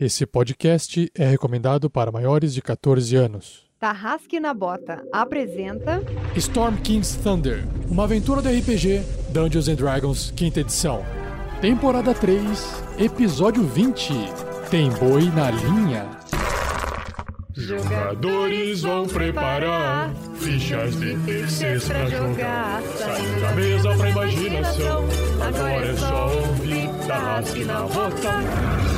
Esse podcast é recomendado para maiores de 14 anos. Tarrasque na Bota apresenta Storm King's Thunder, uma aventura do RPG Dungeons and Dragons, quinta edição. Temporada 3, episódio 20. Tem boi na linha. Jogadores vão preparar fichas difíceis pra jogar. Saindo da mesa pra imaginação. Agora é só ouvir Tarrasque na Bota.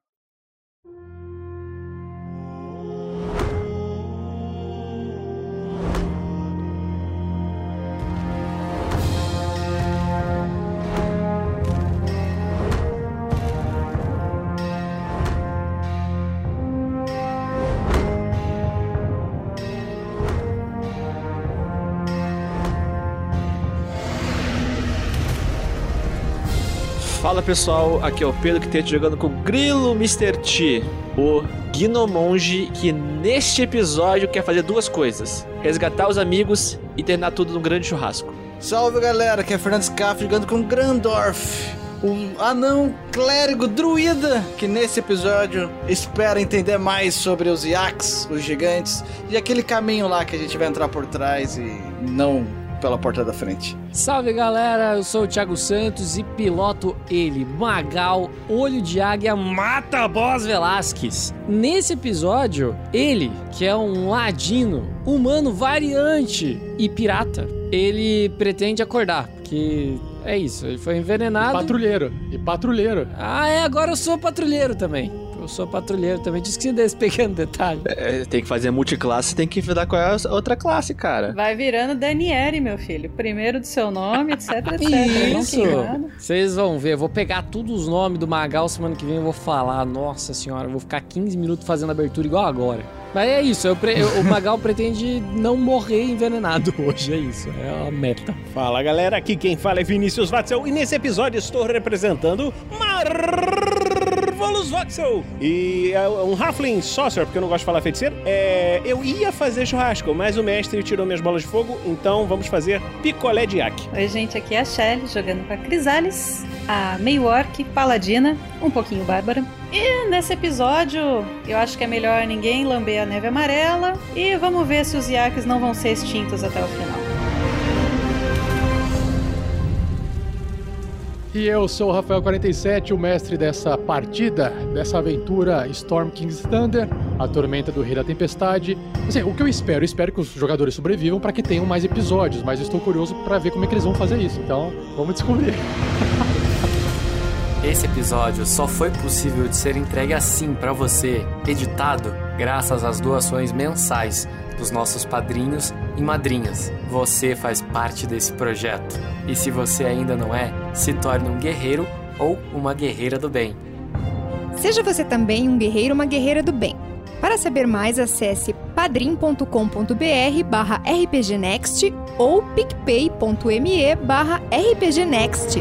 Pessoal, aqui é o Pedro que tem jogando com o Grilo Mr. T, o Gnomonge que neste episódio quer fazer duas coisas: resgatar os amigos e terminar tudo num grande churrasco. Salve galera, aqui é Fernando Scaff jogando com Grandorf, o anão clérigo druida que nesse episódio espera entender mais sobre os Yaks, os gigantes e aquele caminho lá que a gente vai entrar por trás e não pela porta da frente. Salve galera, eu sou o Thiago Santos e piloto ele, Magal, Olho de Águia, Mata Boss Velasquez. Nesse episódio, ele, que é um ladino, humano variante e pirata, ele pretende acordar, porque é isso, ele foi envenenado. Patrulheiro. E patrulheiro. Ah, é, agora eu sou patrulheiro também. Eu sou patrulheiro também, esqueci desse pequeno detalhe. É, tem que fazer multiclasse, tem que enfrentar com a outra classe, cara. Vai virando Daniele, meu filho. Primeiro do seu nome, etc, etc. Isso! Vocês vão ver, eu vou pegar todos os nomes do Magal semana que vem eu vou falar. Nossa senhora, eu vou ficar 15 minutos fazendo abertura igual agora. Mas é isso, eu pre- o Magal pretende não morrer envenenado hoje, é isso, é a meta. Fala galera, aqui quem fala é Vinícius Watzel e nesse episódio estou representando Marvelous Watzel e é um Halfling Sorcerer, porque eu não gosto de falar feiticeiro. É, eu ia fazer churrasco, mas o mestre tirou minhas bolas de fogo, então vamos fazer picolé de iaque. Oi, gente, aqui é a Shelly, jogando com a Crisales, a meio orc, paladina, um pouquinho bárbara. E nesse episódio, eu acho que é melhor ninguém lamber a neve amarela e vamos ver se os iaques não vão ser extintos até o final. E eu sou o Rafael47, o mestre dessa partida, dessa aventura Storm King's Thunder, a tormenta do Rei da Tempestade. Assim, o que eu espero? Eu espero que os jogadores sobrevivam para que tenham mais episódios, mas eu estou curioso para ver como é que eles vão fazer isso. Então, vamos descobrir. Esse episódio só foi possível de ser entregue assim pra você, editado, graças às doações mensais dos nossos padrinhos e madrinhas. Você faz parte desse projeto. E se você ainda não é, se torne um guerreiro ou uma guerreira do bem. Seja você também um guerreiro ou uma guerreira do bem. Para saber mais, acesse padrim.com.br barra rpgnext ou picpay.me barra rpgnext.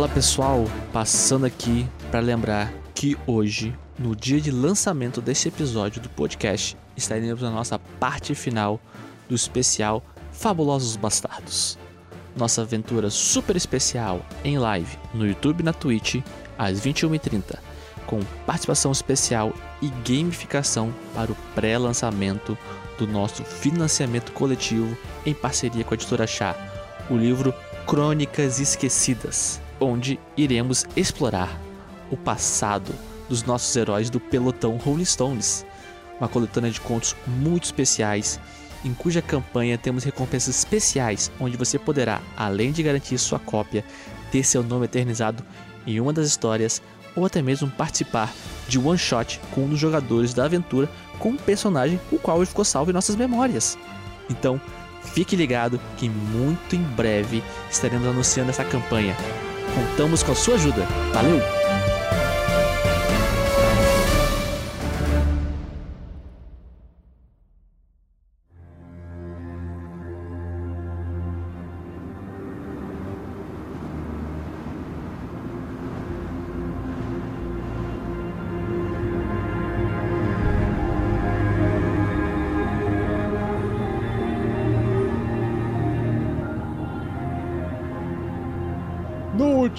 Fala pessoal, passando aqui para lembrar que hoje, no dia de lançamento desse episódio do podcast, estaremos na nossa parte final do especial Fabulosos Bastardos. Nossa aventura super especial em live no YouTube e na Twitch às 21h30, com participação especial e gamificação para o pré-lançamento do nosso financiamento coletivo em parceria com a editora Chá, o livro Crônicas Esquecidas, onde iremos explorar o passado dos nossos heróis do pelotão Rolling Stones, uma coletânea de contos muito especiais, em cuja campanha temos recompensas especiais, onde você poderá, além de garantir sua cópia, ter seu nome eternizado em uma das histórias ou até mesmo participar de one shot com um dos jogadores da aventura com um personagem o qual ele ficou salvo em nossas memórias. Então, fique ligado que muito em breve estaremos anunciando essa campanha. Contamos com a sua ajuda. Valeu!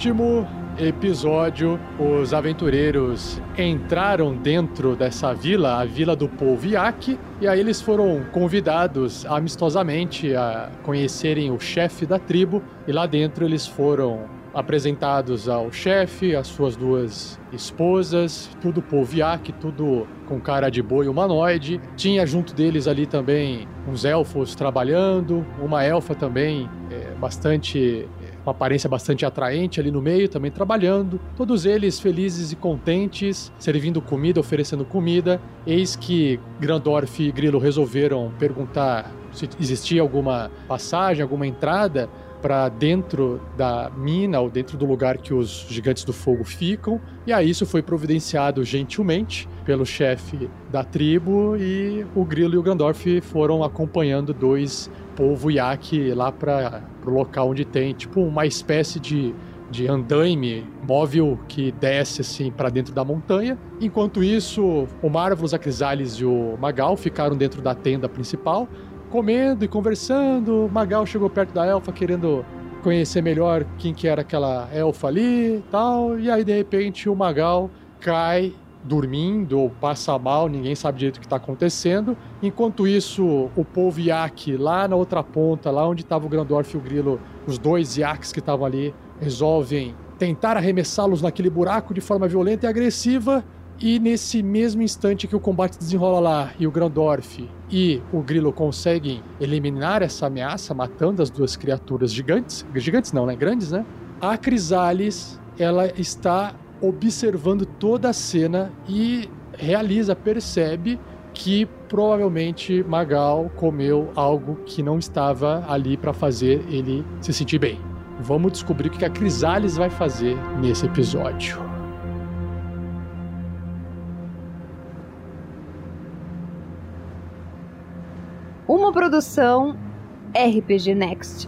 Último episódio, os aventureiros entraram dentro dessa vila, a vila do povo e aí eles foram convidados amistosamente a conhecerem o chefe da tribo, e lá dentro eles foram apresentados ao chefe, as suas duas esposas, tudo poviac, tudo com cara de boi humanoide. Tinha junto deles ali também uns elfos trabalhando, uma elfa também é, bastante uma aparência bastante atraente ali no meio, também trabalhando. Todos eles felizes e contentes, servindo comida, oferecendo comida. Eis que Grandorf e Grilo resolveram perguntar se existia alguma passagem, alguma entrada para dentro da mina ou dentro do lugar que os gigantes do fogo ficam. E aí isso foi providenciado gentilmente pelo chefe da tribo e o Grilo e o Grandorf foram acompanhando dois povo Yak lá para o local onde tem tipo uma espécie de de andaime móvel que desce assim para dentro da montanha. Enquanto isso, o Marvelous, a Crisales e o Magal ficaram dentro da tenda principal comendo e conversando. Magal chegou perto da elfa querendo conhecer melhor quem que era aquela elfa ali e tal. E aí, de repente, o Magal cai dormindo ou passa mal, ninguém sabe direito o que está acontecendo. Enquanto isso, o povo Yak, lá na outra ponta, lá onde estava o Grandorf e o Grilo, os dois Yaks que estavam ali, resolvem tentar arremessá-los naquele buraco de forma violenta e agressiva. E nesse mesmo instante que o combate desenrola lá e o Grandorf e o Grilo conseguem eliminar essa ameaça, matando as duas criaturas gigantes, gigantes não, né? Grandes, né? A Crisales, ela está observando toda a cena e realiza, percebe que provavelmente Magal comeu algo que não estava ali para fazer ele se sentir bem. Vamos descobrir o que a Crisales vai fazer nesse episódio. Uma produção RPG Next.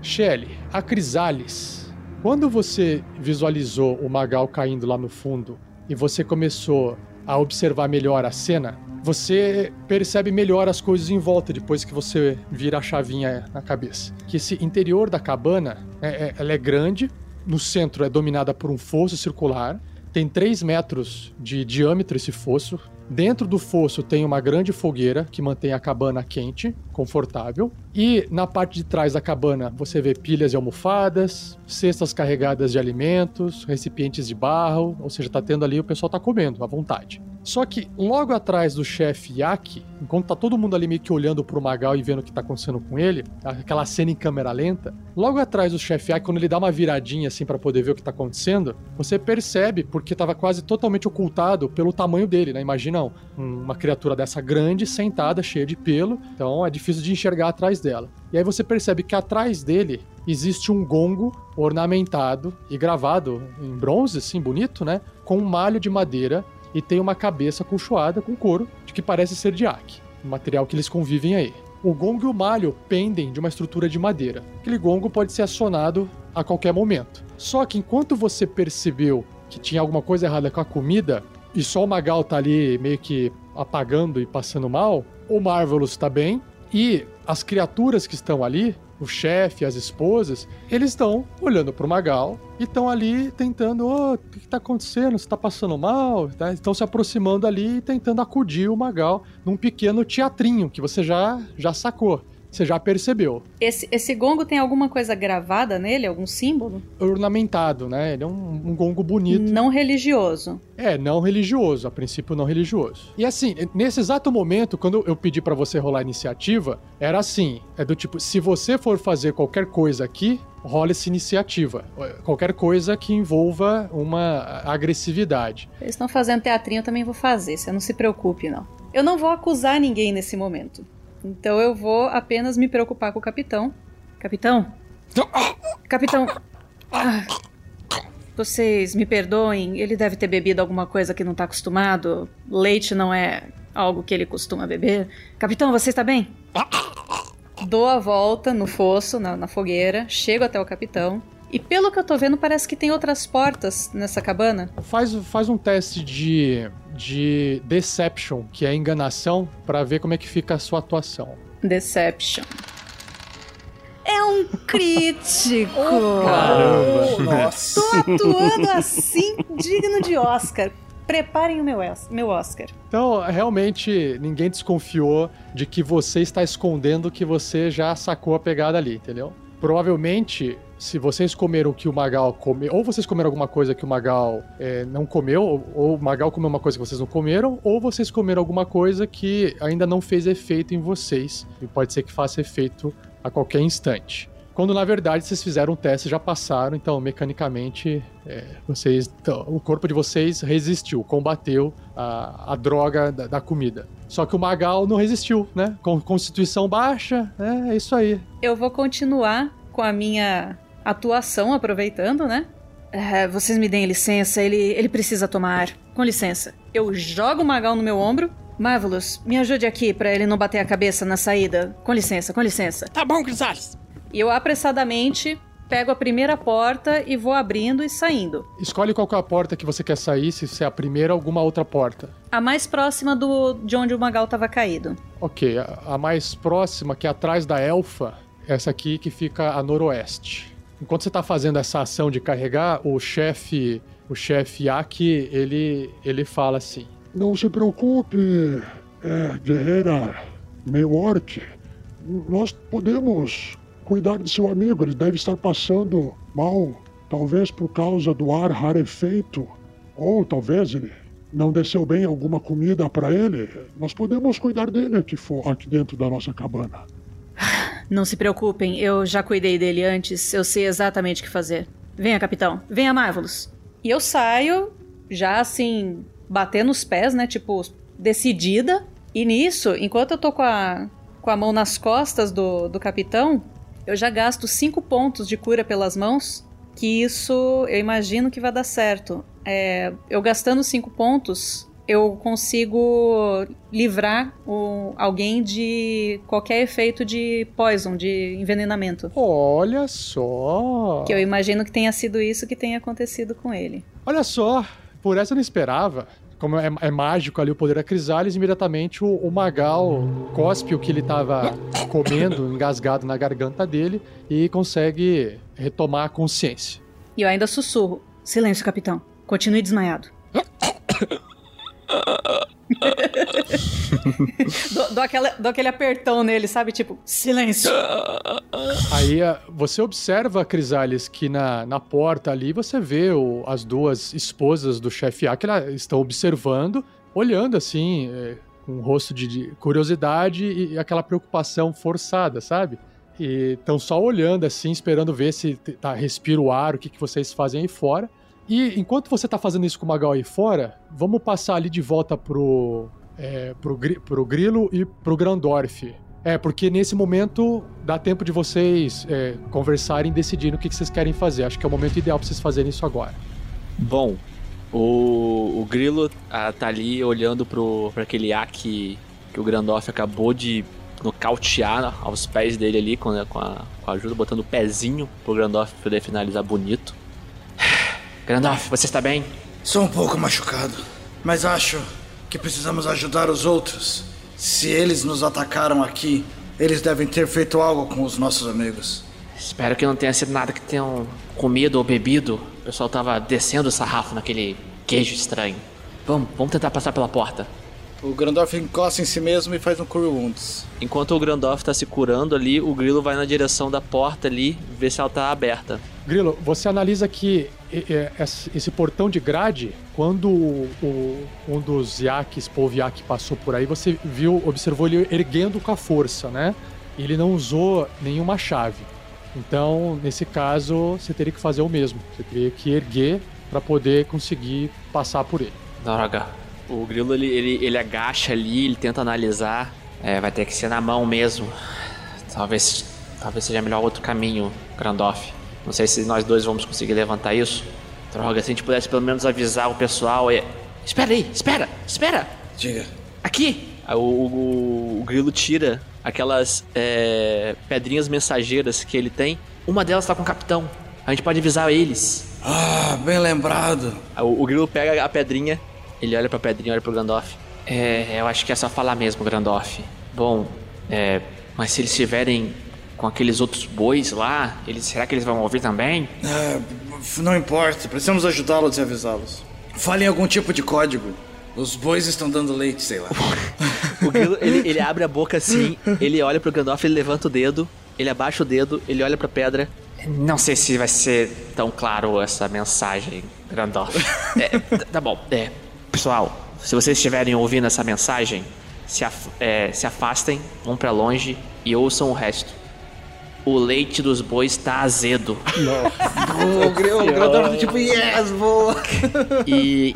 Shelley, a Crisales. Quando você visualizou o Magal caindo lá no fundo e você começou a observar melhor a cena, você percebe melhor as coisas em volta depois que você vira a chavinha na cabeça. Que esse interior da cabana, é, é, ela é grande, no centro é dominada por um fosso circular, tem 3 metros de diâmetro esse fosso. Dentro do fosso tem uma grande fogueira que mantém a cabana quente, confortável. E na parte de trás da cabana você vê pilhas e almofadas, cestas carregadas de alimentos, recipientes de barro, ou seja, tá tendo ali o pessoal tá comendo à vontade. Só que logo atrás do chefe Yaki, enquanto tá todo mundo ali meio que olhando pro Magal e vendo o que tá acontecendo com ele, aquela cena em câmera lenta, logo atrás do chefe Yaki, quando ele dá uma viradinha assim para poder ver o que tá acontecendo, você percebe porque tava quase totalmente ocultado pelo tamanho dele, né? Imagina uma criatura dessa grande sentada, cheia de pelo, então é difícil de enxergar atrás dela. E aí você percebe que atrás dele existe um gongo ornamentado e gravado em bronze, assim, bonito, né? Com um malho de madeira e tem uma cabeça colchoada com couro, de que parece ser de Aki, o material que eles convivem aí. O gongo e o malho pendem de uma estrutura de madeira. Aquele gongo pode ser acionado a qualquer momento. Só que enquanto você percebeu que tinha alguma coisa errada com a comida, e só o Magal tá ali meio que apagando e passando mal, o Marvelous tá bem, e as criaturas que estão ali, o chefe, as esposas, eles estão olhando pro Magal e estão ali tentando, oh, o que, está acontecendo? Você tá passando mal? Tá? Estão se aproximando ali e tentando acudir o Magal num pequeno teatrinho que você já, já sacou. Você já percebeu. Esse, esse gongo tem alguma coisa gravada nele? Algum símbolo? Ornamentado, né? Ele é um, um gongo bonito. Não religioso. É, não religioso, a princípio não religioso. E assim, nesse exato momento, quando eu pedi para você rolar a iniciativa, era assim: é do tipo, se você for fazer qualquer coisa aqui, rola essa iniciativa. Qualquer coisa que envolva uma agressividade. Eles estão fazendo teatrinho, eu também vou fazer, você não se preocupe, não. Eu não vou acusar ninguém nesse momento. Então eu vou apenas me preocupar com o capitão. Capitão? Capitão! Ah, vocês me perdoem, ele deve ter bebido alguma coisa que não tá acostumado. Leite não é algo que ele costuma beber. Capitão, você está bem? Dou a volta no fosso, na, na fogueira, chego até o capitão. E pelo que eu tô vendo, parece que tem outras portas nessa cabana. Faz, faz um teste de de Deception, que é enganação, pra ver como é que fica a sua atuação. Deception. É um crítico. Caramba! Nossa. Tô atuando assim, digno de Oscar. Preparem o meu Oscar. Então, realmente, ninguém desconfiou de que você está escondendo que você já sacou a pegada ali, entendeu? Provavelmente, se vocês comeram o que o Magal comeu, ou vocês comeram alguma coisa que o Magal é, não comeu, ou, ou o Magal comeu uma coisa que vocês não comeram, ou vocês comeram alguma coisa que ainda não fez efeito em vocês, e pode ser que faça efeito a qualquer instante. Quando na verdade vocês fizeram um teste já passaram, então mecanicamente é, vocês, então, o corpo de vocês resistiu, combateu a, a droga da, da comida. Só que o Magal não resistiu, né? Com constituição baixa, é, é isso aí. Eu vou continuar com a minha atuação, aproveitando, né? É, vocês me deem licença, ele, ele precisa tomar. Com licença. Eu jogo o Magal no meu ombro. Marvelous, me ajude aqui pra ele não bater a cabeça na saída. Com licença, com licença. Tá bom, Crisales. E eu apressadamente pego a primeira porta e vou abrindo e saindo. Escolhe qual que é a porta que você quer sair, se é a primeira ou alguma outra porta. A mais próxima do de onde o Magal tava caído. Ok, a, a mais próxima, que é atrás da elfa, essa aqui que fica a noroeste. Enquanto você tá fazendo essa ação de carregar, o chefe, o chefe Aki, ele, ele fala assim: Não se preocupe, é, guerreira orc. Nós podemos cuidar de seu amigo. Ele deve estar passando mal, talvez por causa do ar rarefeito, ou talvez ele não desceu bem alguma comida para ele. Nós podemos cuidar dele aqui, aqui dentro da nossa cabana. Não se preocupem, eu já cuidei dele antes, eu sei exatamente o que fazer. Venha, capitão, venha, Marvelous. E eu saio, já assim, batendo os pés, né? Tipo, decidida. E nisso, enquanto eu tô com a, com a mão nas costas do, do capitão, eu já gasto cinco pontos de cura pelas mãos. Que isso eu imagino que vai dar certo. É, eu gastando cinco pontos, eu consigo livrar o- alguém de qualquer efeito de poison, de envenenamento. Olha só! Que eu imagino que tenha sido isso que tenha acontecido com ele. Olha só, por essa eu não esperava. Como é, é mágico ali o poder da Crisales, imediatamente o, o Magal cospe o que ele estava comendo, engasgado na garganta dele, e consegue retomar a consciência. E eu ainda sussurro: Silêncio, capitão. Continue desmaiado. dou, aquele apertão nele, sabe? Tipo, silêncio. Aí ah, você observa, Crisales, que na, na porta ali você vê o- as duas esposas do chefe A que elas estão observando, olhando assim, é, com um rosto de, de curiosidade e, e aquela preocupação forçada, sabe? E estão só olhando assim, esperando ver se tá, respira o ar, o que, que vocês fazem aí fora. E enquanto você tá fazendo isso com o Magal aí fora, vamos passar ali de volta pro, é, pro, pro Grilo e pro Grandorf. É, porque nesse momento dá tempo de vocês é, conversarem e decidirem o que, vocês querem fazer. Acho que é o momento ideal pra vocês fazerem isso agora. Bom, o, o Grilo ah, tá ali olhando pro, pra aquele A que, que o Grandoff acabou de nocautear aos pés dele ali com, a- com, a, com a ajuda, botando o pezinho pro Grandoff poder finalizar bonito. Grandoff, você está bem? Sou um pouco machucado, mas acho que precisamos ajudar os outros. Se eles nos atacaram aqui, eles devem ter feito algo com os nossos amigos. Espero que não tenha sido nada que tenham comido ou bebido. O pessoal tava descendo o sarrafo naquele queijo estranho. Vamos, vamos tentar passar pela porta. O Grandorf encosta em si mesmo e faz um Cure Wounds. Enquanto o Grandoff tá se curando ali, o Grilo vai na direção da porta ali, ver se ela tá aberta. Grilo, você analisa que esse portão de grade, quando o- o- um dos iaques, povo iaque, passou por aí, você viu, observou ele erguendo com a força, né? Ele não usou nenhuma chave. Então, nesse caso, você teria que fazer o mesmo. Você teria que erguer para poder conseguir passar por ele. Droga. O Grilo, ele, ele, ele agacha ali, ele tenta analisar. É, vai ter que ser na mão mesmo. Talvez, talvez seja melhor outro caminho, Grandoff. Não sei se nós dois vamos conseguir levantar isso. Droga, se a gente pudesse pelo menos avisar o pessoal. E... Espera aí, espera, espera! Diga. Aqui! Aí O, o, o Grilo tira aquelas é, pedrinhas mensageiras que ele tem. Uma delas tá com o capitão. A gente pode avisar eles. Ah, bem lembrado. Aí O, o Grilo pega a pedrinha Ele olha pra pedrinha e olha pro Gandalf. É, eu acho que é só falar mesmo, Gandalf. Bom, é, mas se eles estiverem com aqueles outros bois lá, eles, será que eles vão ouvir também? Ah, não importa, precisamos ajudá-los e avisá-los. Falem algum tipo de código. Os bois estão dando leite, sei lá. O grilo, ele, ele abre a boca assim, ele olha pro Gandalf, ele levanta o dedo, ele abaixa o dedo, ele olha pra pedra. Não sei se vai ser tão claro essa mensagem, Gandalf. É, tá- bom, é. Pessoal, se vocês estiverem ouvindo essa mensagem, se, af- é, se afastem, vão pra longe e ouçam o resto. O leite dos bois tá azedo. o Gr- o Grandorf tipo, yes, boa. E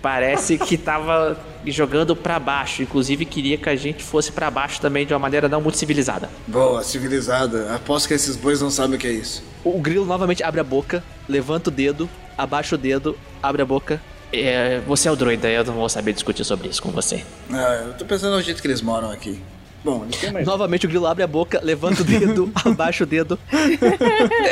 parece que tava jogando pra baixo. Inclusive queria que a gente fosse pra baixo também de uma maneira não muito civilizada. Boa, civilizada. Aposto que esses bois não sabem o que é isso. O grilo novamente abre a boca, levanta o dedo, abaixa o dedo, abre a boca. É, você é o druida, eu não vou saber discutir sobre isso com você. Ah, eu tô pensando no jeito que eles moram aqui. Bom, eles têm mais. Novamente o grilo abre a boca, levanta o dedo, abaixa o dedo.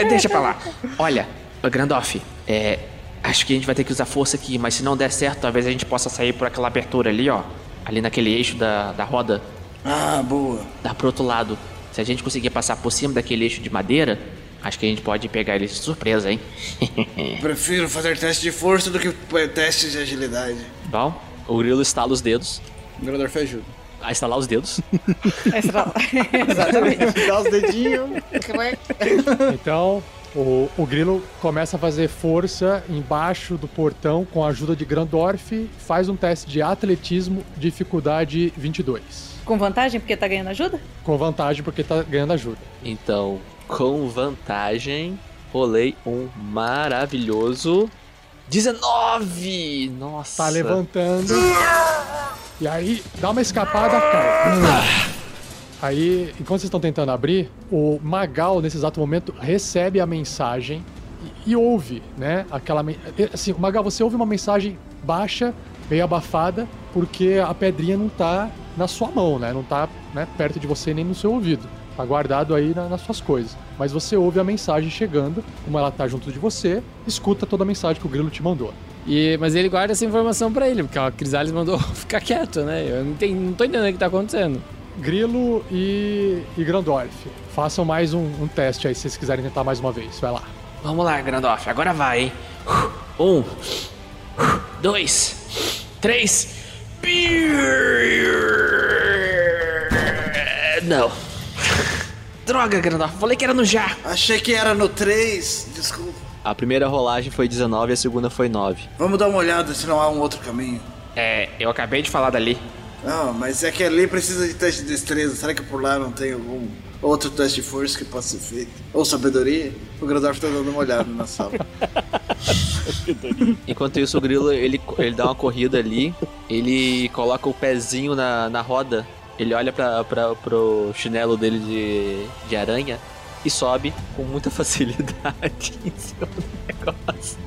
Deixa pra lá. Olha, Grandoff, é, acho que a gente vai ter que usar força aqui, mas se não der certo, talvez a gente possa sair por aquela abertura ali, ó. Ali naquele eixo da, da roda. Ah, boa. Dá pro outro lado. Se a gente conseguir passar por cima daquele eixo de madeira, acho que a gente pode pegar eles de surpresa, hein? Prefiro fazer teste de força do que eh, teste de agilidade. Bom, o grilo estala os dedos. O Grandorf ajuda. A estalar os dedos. Exatamente. Dá os dedinhos. Então, o, o grilo começa a fazer força embaixo do portão com a ajuda de Grandorf, faz um teste de atletismo, dificuldade 22. Com vantagem porque tá ganhando ajuda? Com vantagem porque tá ganhando ajuda. Então, com vantagem, rolei um maravilhoso 19! Nossa! Tá levantando. E aí, dá uma escapada, cai. Aí, enquanto vocês estão tentando abrir, o Magal, nesse exato momento, recebe a mensagem e, e ouve, né? Aquela. men- Assim, Magal, você ouve uma mensagem baixa, meio abafada, porque a pedrinha não tá na sua mão, né? Não tá né, perto de você nem no seu ouvido. Tá guardado aí na- nas suas coisas. Mas você ouve a mensagem chegando, como ela tá junto de você, escuta toda a mensagem que o grilo te mandou. E, mas ele guarda essa informação pra ele, porque a Crisales mandou ficar quieto, né? Eu não, entendi, não tô entendendo o que tá acontecendo. Grilo e, e Grandorf. Façam mais um, um teste aí se vocês quiserem tentar mais uma vez. Vai lá. Vamos lá, Grandoff, agora vai, hein? Um, dois, três. Não. Droga, Grandoff, falei que era no já. Achei que era no 3. Desculpa. A primeira rolagem foi 19 e a segunda foi 9. Vamos dar uma olhada se não há um outro caminho. É, eu acabei de falar dali. Não, mas é que ali precisa de teste de destreza. Será que por lá não tem algum outro teste de força que possa ser feito? Ou sabedoria? O Grandorf tá dando uma olhada na sala. Enquanto isso, o grilo ele, ele dá uma corrida ali, ele coloca o pezinho na, na roda, ele olha pra, pra, pro chinelo dele de, de aranha e sobe com muita facilidade em do negócio.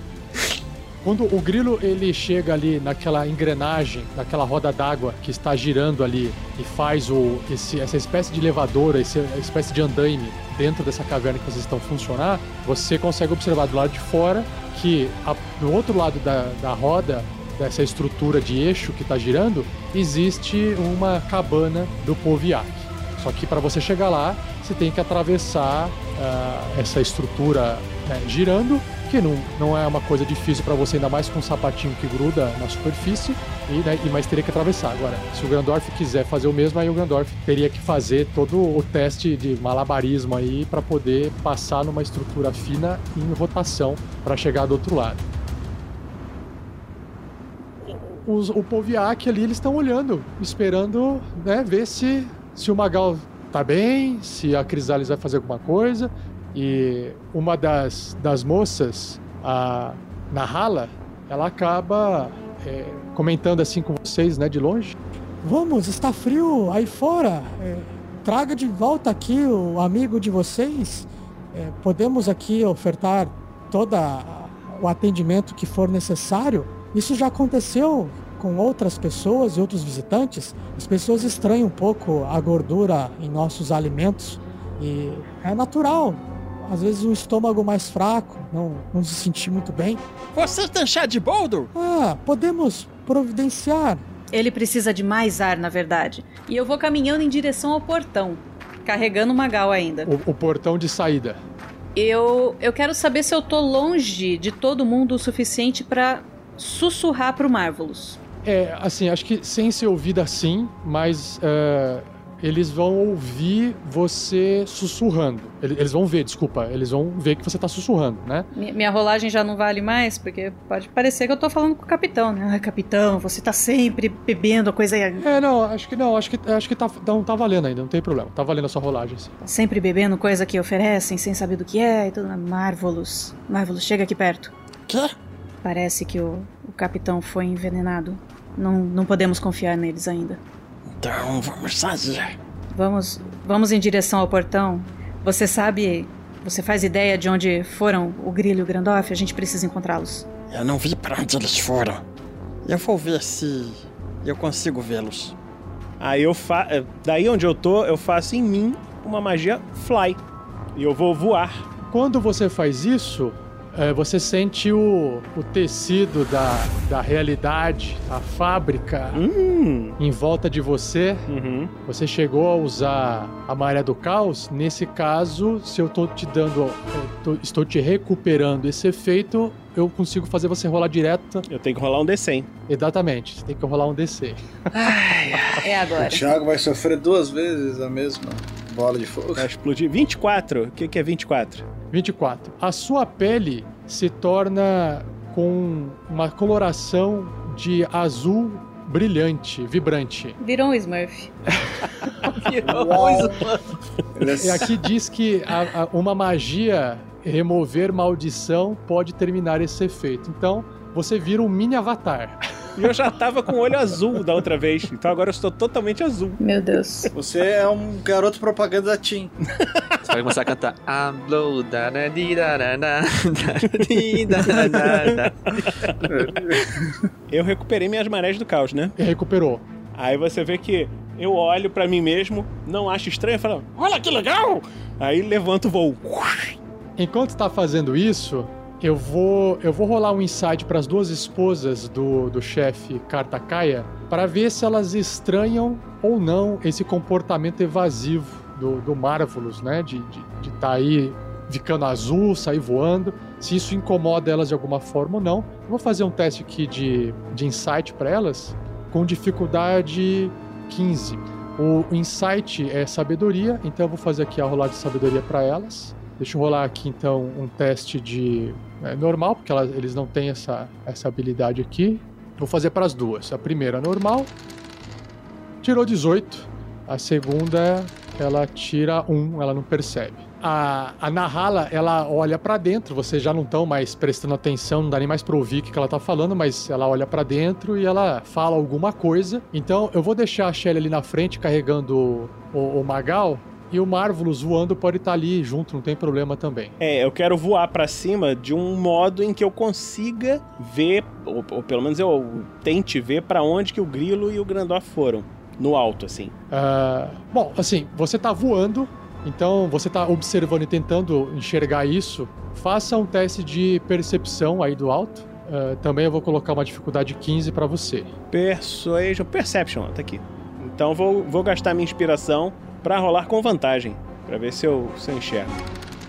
Quando o grilo ele chega ali naquela engrenagem, naquela roda d'água que está girando ali e faz o, esse, essa espécie de elevadora, essa espécie de andaime dentro dessa caverna que vocês estão funcionar, você consegue observar do lado de fora que a, do outro lado da, da roda, dessa estrutura de eixo que está girando, existe uma cabana do Poviak. Só que para você chegar lá, você tem que atravessar ah, essa estrutura né, girando, que não, não é uma coisa difícil para você, ainda mais com um sapatinho que gruda na superfície, e, né, e- mas teria que atravessar. Agora, se o Grandorf quiser fazer o mesmo, aí o Grandorf teria que fazer todo o teste de malabarismo aí para poder passar numa estrutura fina em rotação para chegar do outro lado. Os, o Poviak ali, eles estão olhando, esperando né, ver se, se o Magal tá bem, se a Crisales vai fazer alguma coisa. E uma das, das moças, a Nahala, ela acaba é, comentando assim com vocês, né, de longe. Vamos, está frio aí fora. É, traga de volta aqui o amigo de vocês. É, podemos aqui ofertar todo o atendimento que for necessário. Isso já aconteceu com outras pessoas e outros visitantes. As pessoas estranham um pouco a gordura em nossos alimentos e é natural. Às vezes o estômago mais fraco, não, não se sentir muito bem. Você tem chá de boldo? Ah, podemos providenciar. Ele precisa de mais ar, na verdade. E eu vou caminhando em direção ao portão, carregando o Magal ainda. O, o portão de saída. Eu, eu quero saber se eu tô longe de todo mundo o suficiente pra sussurrar pro Marvelous. É, assim, acho que sem ser ouvida sim, mas é, eles vão ouvir você sussurrando. Ele- Eles vão ver, desculpa, eles vão ver que você tá sussurrando, né? Mi- Minha rolagem já não vale mais, porque pode parecer que eu tô falando com o capitão, né? Ai, capitão, você tá sempre bebendo a coisa aí. É, não, acho que não, acho que, acho que tá, não tá valendo ainda, não tem problema. Tá valendo a sua rolagem, sim. Sempre bebendo coisa que oferecem, sem saber do que é e tudo. Marvelous. Marvelous, chega aqui perto. Quê? Parece que o, o capitão foi envenenado. Não, não podemos confiar neles ainda. Então vamos fazer. Vamos, vamos em direção ao portão. Você sabe, você faz ideia de onde foram o Grilo e o Grandoff? A gente precisa encontrá-los. Eu não vi para onde eles foram. Eu vou ver se eu consigo vê-los. Aí eu fa... eh, Daí onde eu tô, eu faço em mim uma magia fly. E eu vou voar. Quando você faz isso, é, você sente o, o tecido da, da realidade, a fábrica Hum. em volta de você. Uhum. Você chegou a usar a maré do caos. Nesse caso, se eu tô te dando, é, tô- estou te recuperando esse efeito, eu consigo fazer você rolar direto. Eu tenho que rolar um D100. Exatamente, você tem que rolar um DC. É agora. O Thiago vai sofrer duas vezes a mesma bola de fogo. Vai explodir. 24. O que, que é 24? 24. A sua pele se torna com uma coloração de azul brilhante, vibrante. Virou um Smurf. Ele é E aqui diz que a- a- uma magia remover maldição pode terminar esse efeito. Então, você vira um mini avatar. E eu já tava com o olho azul da outra vez. Então agora eu estou totalmente azul. Meu Deus. Você é um garoto propaganda da Tim. Você vai começar a cantar. Eu recuperei minhas marés do caos, né? E recuperou. Aí você vê que eu olho pra mim mesmo, não acho estranho, falo, olha que legal! Aí levanto o voo. Enquanto está fazendo isso, eu vou eu vou rolar um insight para as duas esposas do, do chefe Kartakaya para ver se elas estranham ou não esse comportamento evasivo do, do Marvelous, né? De estar de, de tá aí ficando azul, sair voando, se isso incomoda elas de alguma forma ou não. Eu vou fazer um teste aqui de, de insight para elas com dificuldade 15. O insight é sabedoria, então eu vou fazer aqui a rolagem de sabedoria para elas. Deixa eu rolar aqui então um teste de é, normal, porque elas- eles não têm essa, essa habilidade aqui. Vou fazer para as duas. A primeira normal, tirou 18. A segunda, ela tira 1, ela não percebe. A, a Nahala, ela olha pra dentro, vocês já não estão mais prestando atenção, não dá nem mais pra ouvir o que ela tá falando, mas ela olha pra dentro e ela fala alguma coisa. Então eu vou deixar a Shelly ali na frente carregando o, o Magal e o Marvelous voando pode estar ali junto, não tem problema também. É, eu quero voar pra cima de um modo em que eu consiga ver, ou, ou pelo menos eu tente ver pra onde que o Grilo e o Grandoff foram. No alto, assim. Ah, bom, assim, você tá voando, então você tá observando e tentando enxergar isso. Faça um teste de percepção aí do alto. Ah, também eu vou colocar uma dificuldade 15 pra você. Persuasion, Perception, tá aqui. Então vou, vou gastar minha inspiração pra rolar com vantagem. Pra ver se eu, se eu enxergo.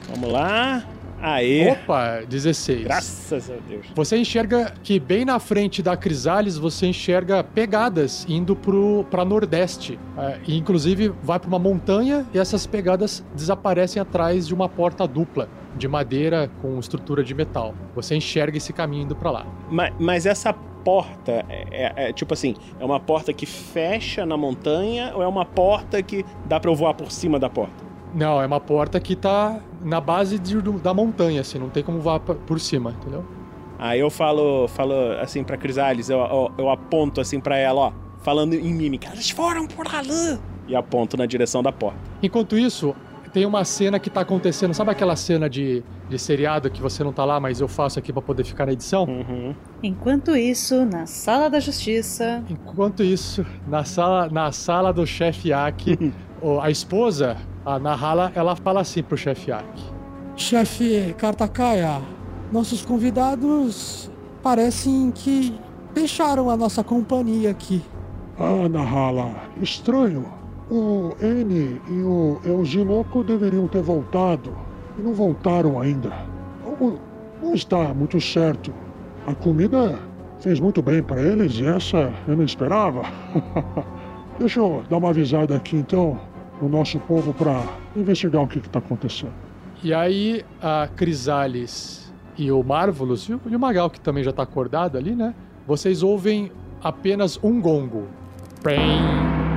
Vamos lá. Aê. Opa, 16. Graças a Deus. Você enxerga que bem na frente da Crisales você enxerga pegadas indo pro, pra Nordeste. É, e inclusive vai pra uma montanha e essas pegadas desaparecem atrás de uma porta dupla de madeira com estrutura de metal. Você enxerga esse caminho indo pra lá. Mas, mas essa porta é, é- é tipo assim, é uma porta que fecha na montanha ou é uma porta que dá pra eu voar por cima da porta? Não, é uma porta que tá na base de- da montanha, assim, não tem como voar por cima, entendeu? Aí eu falo, falo assim pra Crisales, eu, eu, eu aponto assim pra ela, ó, falando em mímica. Eles foram por ali! E aponto na direção da porta. Enquanto isso, tem uma cena que tá acontecendo, sabe aquela cena de, de seriado que você não tá lá, mas eu faço aqui pra poder ficar na edição? Uhum. Enquanto isso, na sala da justiça. Enquanto isso, na sala, na sala do chefe Aki, o- a esposa, a Nahala, ela fala assim pro chefe Aki. Chefe Kartakaya, nossos convidados parecem que deixaram a nossa companhia aqui. Ah, Nahala, estranho. O N e o Eusinoco deveriam ter voltado e não voltaram ainda. Algo não está muito certo. A comida fez muito bem para eles e essa eu não esperava. Deixa eu dar uma avisada aqui então no nosso povo para investigar o que está acontecendo. E aí a Crisales e o Marvelous e o Magal, que também já tá acordado ali, né? Vocês ouvem apenas um gongo. Prem.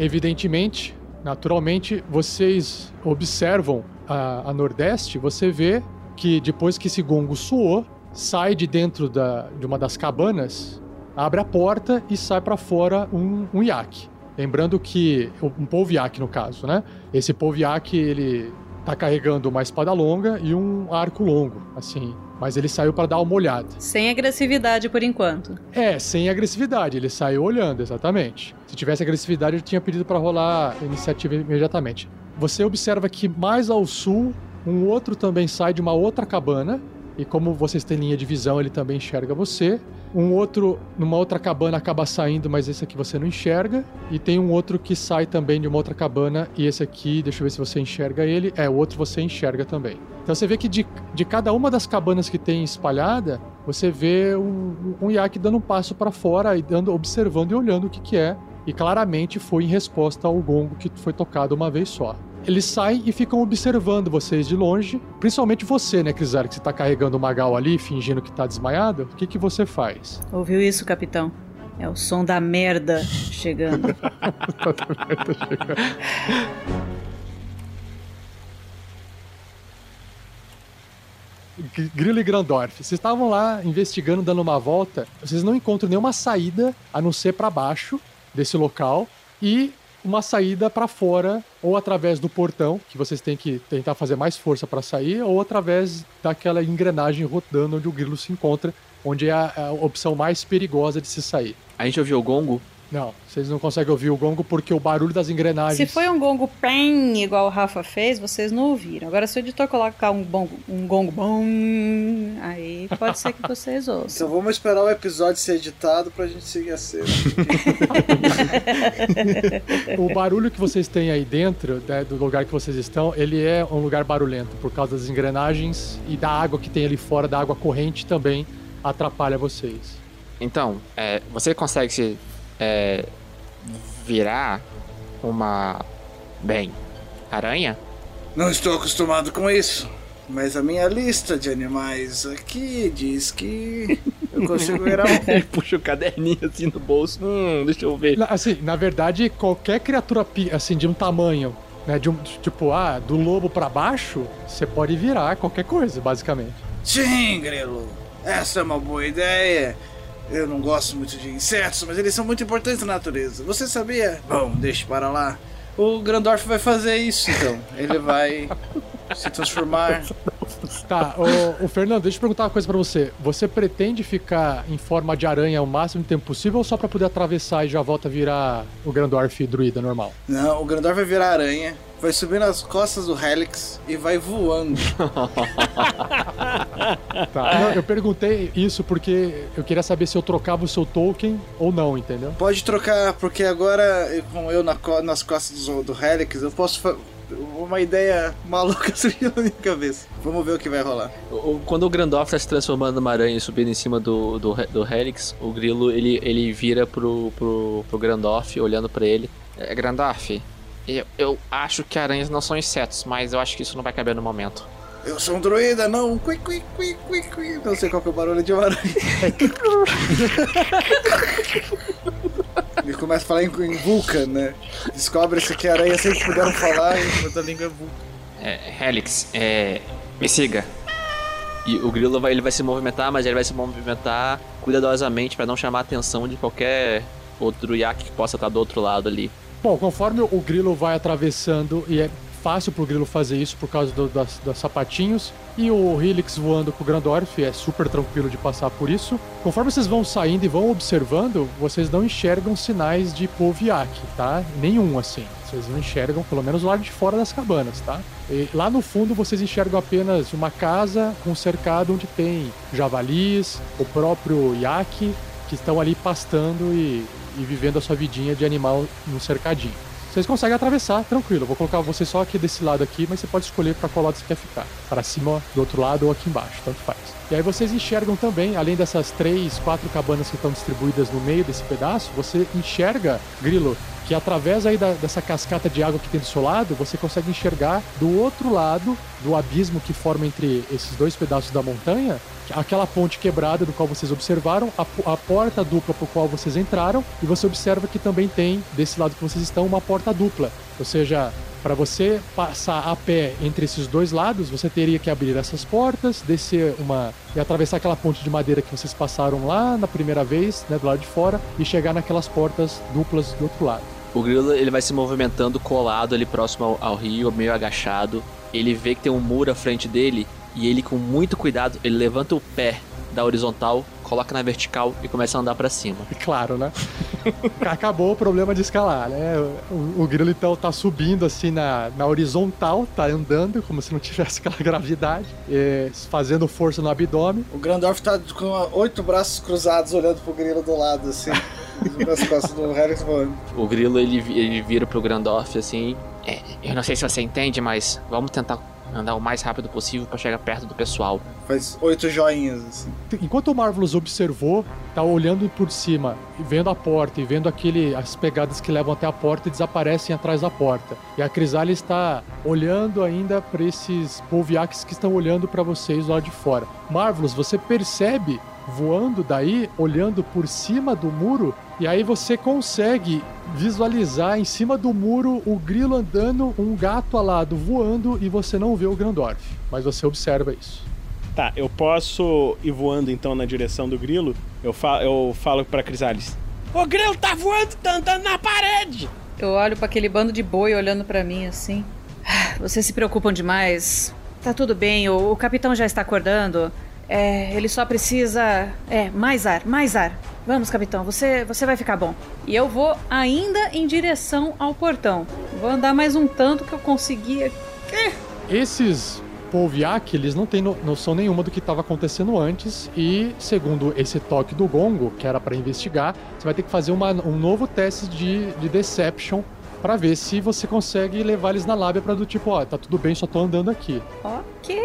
Evidentemente, naturalmente, vocês observam a, a Nordeste, você vê que depois que esse gongo soou, sai de dentro da, de uma das cabanas, abre a porta e sai para fora um, um iaque. Lembrando que um polviaque no caso, né? Esse polviaque ele tá carregando uma espada longa e um arco longo, assim. Mas ele saiu para dar uma olhada. Sem agressividade por enquanto. É, sem agressividade, ele saiu olhando, exatamente. Se tivesse agressividade, eu tinha pedido para rolar a iniciativa imediatamente. Você observa que mais ao sul, um outro também sai de uma outra cabana. E como vocês têm linha de visão, ele também enxerga você. Um outro, numa outra cabana, acaba saindo, mas esse aqui você não enxerga. E tem um outro que sai também de uma outra cabana. E esse aqui, deixa eu ver se você enxerga ele. É, o outro você enxerga também. Então você vê que de, de cada uma das cabanas que tem espalhada, você vê um, um iaque dando um passo para fora e dando, observando e olhando o que, que é. E claramente foi em resposta ao gongo que foi tocado uma vez só. Eles saem e ficam observando vocês de longe, principalmente você, né, Crisar, que você tá carregando o Magal ali, fingindo que tá desmaiado. O que, que você faz? Ouviu isso, capitão? É o som da merda chegando. Grilo e Grandorf, vocês estavam lá investigando, dando uma volta. Vocês não encontram nenhuma saída a não ser para baixo desse local e uma saída para fora, ou através do portão, que vocês têm que tentar fazer mais força para sair, ou através daquela engrenagem rodando onde o grilo se encontra, onde é a, a opção mais perigosa de se sair. A gente ouviu o gongo? Não, vocês não conseguem ouvir o gongo porque o barulho das engrenagens. Se foi um gongo pem, igual o Rafa fez, vocês não ouviram. Agora, se o editor colocar um, bongo, um gongo bom, aí pode ser que vocês ouçam. Então vamos esperar o episódio ser editado pra gente seguir a cena. o barulho que vocês têm aí dentro né, do lugar que vocês estão, ele é um lugar barulhento por causa das engrenagens e da água que tem ali fora, da água corrente também atrapalha vocês. Então, é, você consegue se é, virar uma. Bem, aranha? Não estou acostumado com isso. Mas a minha lista de animais aqui diz que eu consigo virar um. Ele puxa o caderninho assim no bolso. Hum, deixa eu ver. Na- Assim, na verdade, qualquer criatura assim de um tamanho, né, de um tipo, ah, do lobo pra baixo, você pode virar qualquer coisa, basicamente. Sim, Grelo. Essa é uma boa ideia. Eu não gosto muito de insetos, mas eles são muito importantes na natureza. Você sabia? Bom, deixe para lá. O Grandorf vai fazer isso, então. Ele vai se transformar. Tá, o, o Fernando, deixa eu perguntar uma coisa pra você. Você pretende ficar em forma de aranha o máximo de tempo possível ou só pra poder atravessar e já volta a virar o Grandorf druida normal? Não, o Grandorf vai virar aranha, vai subir nas costas do Helix e vai voando. Tá, não, eu perguntei isso porque eu queria saber se eu trocava o seu token ou não, entendeu? Pode trocar, porque agora, com eu na co- nas costas do, do Helix, eu posso. Uma ideia maluca surgiu na minha cabeça. Vamos ver o que vai rolar. O- o- Quando o Grandoff tá se transformando numa aranha e subindo em cima do, do, do Helix, o grilo ele, ele vira pro, pro, pro Grandoff, olhando pra ele. É, Grandoff, eu, eu acho que aranhas não são insetos, mas eu acho que isso não vai caber no momento. Eu sou um druida, não. Cui, cui, cui, cui, cui. Não sei qual que é o barulho de uma aranha. Ele começa a falar em, em Vulcan, né? Descobre-se que aranha sempre puderam falar e outra língua é Vulcan. É, Helix, é, me siga. E o grilo vai, ele vai se movimentar, mas ele vai se movimentar cuidadosamente pra não chamar a atenção de qualquer outro iaque que possa estar do outro lado ali. Bom, conforme o grilo vai atravessando e é fácil pro Grilo fazer isso por causa do, das, dos sapatinhos. E o Helix voando com o Grandorf é super tranquilo de passar por isso. Conforme vocês vão saindo e vão observando, vocês não enxergam sinais de Poviak, tá? Nenhum assim. Vocês não enxergam, pelo menos lá de fora das cabanas, tá? E lá no fundo vocês enxergam apenas uma casa com um cercado onde tem javalis, o próprio iaque, que estão ali pastando e, e vivendo a sua vidinha de animal no cercadinho. Vocês conseguem atravessar tranquilo. Vou colocar você só aqui desse lado aqui, mas você pode escolher para qual lado você quer ficar. Para cima, do outro lado ou aqui embaixo, tanto faz. E aí vocês enxergam também, além dessas três, quatro cabanas que estão distribuídas no meio desse pedaço, você enxerga, Grilo, que através aí da- dessa cascata de água que tem do seu lado, você consegue enxergar do outro lado do abismo que forma entre esses dois pedaços da montanha, aquela ponte quebrada do qual vocês observaram, a, a porta dupla por qual vocês entraram, e você observa que também tem, desse lado que vocês estão, uma porta dupla. Ou seja, para você passar a pé entre esses dois lados, você teria que abrir essas portas, descer uma. e atravessar aquela ponte de madeira que vocês passaram lá na primeira vez, né, do lado de fora, e chegar naquelas portas duplas do outro lado. O grilo ele vai se movimentando colado ali próximo ao, ao rio, meio agachado. Ele vê que tem um muro à frente dele e ele com muito cuidado, ele levanta o pé da horizontal, coloca na vertical e começa a andar pra cima. Claro, né? Acabou o problema de escalar, né? O, o grilo então tá subindo assim na, na horizontal, tá andando como se não tivesse aquela gravidade, é, fazendo força no abdômen. O Grandorf tá com oito braços cruzados olhando pro grilo do lado, assim. nas costas do Helix voando. O grilo ele, ele vira pro Grandorf assim. "É, eu não sei se você entende, mas vamos tentar andar o mais rápido possível pra chegar perto do pessoal. Faz oito joinhas, assim. Enquanto o Marvelous observou, tá olhando por cima, vendo a porta e vendo aquele as pegadas que levam até a porta e desaparecem atrás da porta. E a Crisalia está olhando ainda para esses polviaques que estão olhando para vocês lá de fora. Marvelous, você percebe voando daí, olhando por cima do muro, e aí você consegue visualizar em cima do muro o grilo andando, um gato alado voando e você não vê o Grandorf, mas você observa isso. Tá, eu posso ir voando então na direção do grilo. Eu, fa eu falo pra Crisales. O grilo tá voando, tá andando na parede! Eu olho pra aquele bando de boi olhando pra mim assim. "Ah, Vocês se preocupam demais. Tá tudo bem, o, o capitão já está acordando. É, ele só precisa. É, mais ar, mais ar. Vamos, capitão, você, você vai ficar bom. E eu vou ainda em direção ao portão. Vou andar mais um tanto que eu conseguir. Esses Polviak, eles não têm no- noção nenhuma do que estava acontecendo antes e, segundo esse toque do gongo, que era para investigar, você vai ter que fazer uma- um novo teste de, de Deception para ver se você consegue levar eles na lábia para do tipo, ó, tá tudo bem, só tô andando aqui. Ok,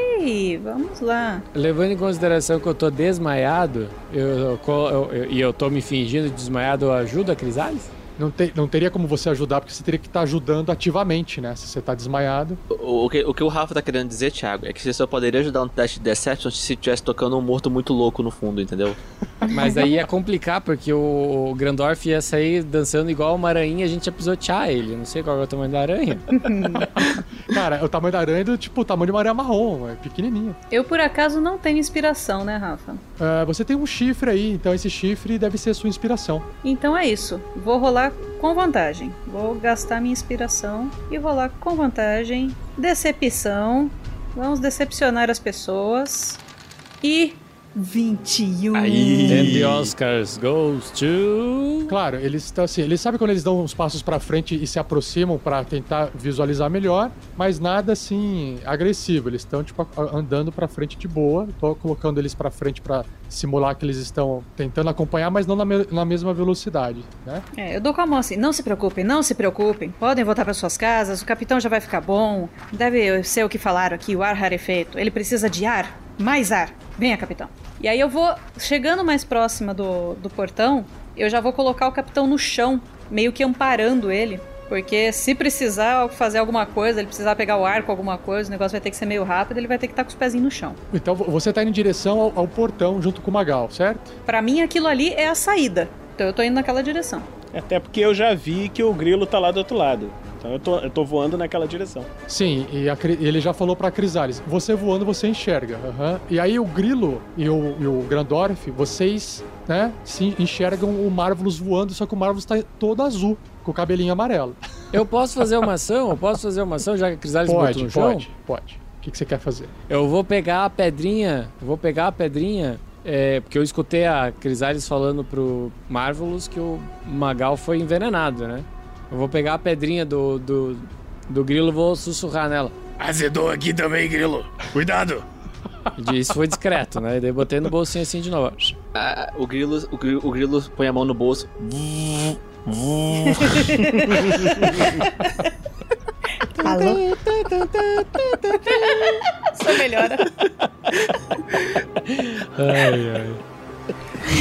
vamos lá. Levando em consideração que eu tô desmaiado eu- eu- eu- e eu tô me fingindo desmaiado, eu ajudo a Crisales? Não, te- não teria como você ajudar, porque você teria que estar ajudando ativamente, né? Se você tá desmaiado. O, o que, o que o Rafa tá querendo dizer, Thiago, é que você só poderia ajudar um teste de Deception se estivesse tocando um morto muito louco no fundo, entendeu? Mas aí ia complicar, porque o, o Grandorf ia sair dançando igual uma aranha e a gente ia pisotear ele. Não sei qual é o tamanho da aranha. Cara, o tamanho da aranha é do tipo o tamanho de uma aranha marrom, é pequenininha. Eu por acaso não tenho inspiração, né, Rafa? Ah, você tem um chifre aí, então esse chifre deve ser sua inspiração. Então é isso. Vou rolar com vantagem. Vou gastar minha inspiração e rolar com vantagem. Decepção. Vamos decepcionar as pessoas. E 21. And the Oscars goes to... Claro, eles estão assim, eles sabem quando eles dão uns passos pra frente e se aproximam pra tentar visualizar melhor, mas nada assim agressivo. Eles estão tipo a- andando pra frente de boa. Tô colocando eles pra frente pra simular que eles estão tentando acompanhar, mas não na, me- na mesma velocidade, né? É, eu dou com a mão assim. Não se preocupem, não se preocupem. Podem voltar para suas casas. O capitão já vai ficar bom. Deve ser o que falaram aqui, o ar rarefeito. Ele precisa de ar. Mais ar. Venha, capitão. E aí eu vou chegando mais próxima do, do portão. Eu já vou colocar o capitão no chão, meio que amparando ele. Porque se precisar fazer alguma coisa, ele precisar pegar o ar com alguma coisa, o negócio vai ter que ser meio rápido, ele vai ter que estar com os pezinhos no chão. Então vo- você tá indo em direção ao, ao portão junto com o Magal, certo? Pra mim, aquilo ali é a saída. Então eu tô indo naquela direção. Até porque eu já vi que o grilo tá lá do outro lado. Então eu tô, eu tô voando naquela direção. Sim, e a ele já falou pra Crisales, você voando você enxerga. aham. E aí o Grilo e o, e o Grandorf, vocês, né, se enxergam o Marvelous voando, só que o Marvelous tá todo azul, com o cabelinho amarelo. Eu posso fazer uma ação? Eu posso fazer uma ação já que a Crisales botou Pode, no chão? pode, pode. O que, que você quer fazer? Eu vou pegar a pedrinha, eu vou pegar a pedrinha, é, porque eu escutei a Crisales falando pro Marvelous que o Magal foi envenenado, né? Eu vou pegar a pedrinha do, do, do grilo e vou sussurrar nela. Azedou aqui também, grilo. Cuidado. Isso foi discreto, né? E daí botei no bolsinho assim de novo. Ah, o, grilo, o, grilo, o grilo põe a mão no bolso. Alô? Só melhora. Ai, ai.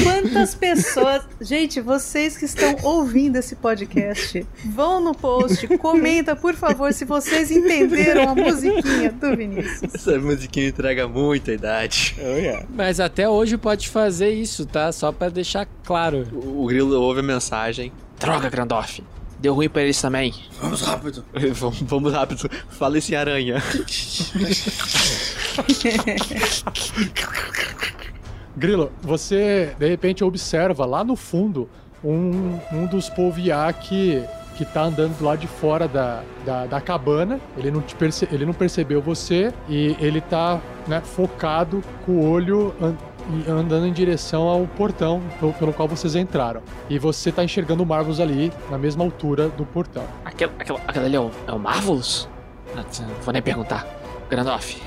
Quantas pessoas. Gente, vocês que estão ouvindo esse podcast, vão no post, comenta, por favor, se vocês entenderam a musiquinha do Vinícius. Essa musiquinha entrega muita idade. Oh, yeah. Mas até hoje pode fazer isso, tá? Só pra deixar claro. O, o grilo ouve a mensagem. Droga, Grandorf. Deu ruim pra eles também. Vamos rápido. vamos, vamos rápido. Fala esse aranha. Grilo, você de repente observa lá no fundo um, um dos polviá que, que tá andando do lado de fora da, da, da cabana. Ele não, te perce, ele não percebeu você e ele tá né, focado com o olho andando em direção ao portão pelo, qual vocês entraram. E você tá enxergando o Marvels ali na mesma altura do portão. Aquele, aquele, aquele ali é o, é o Marvelous? Ah, tch, Não vou nem perguntar. Grandorf,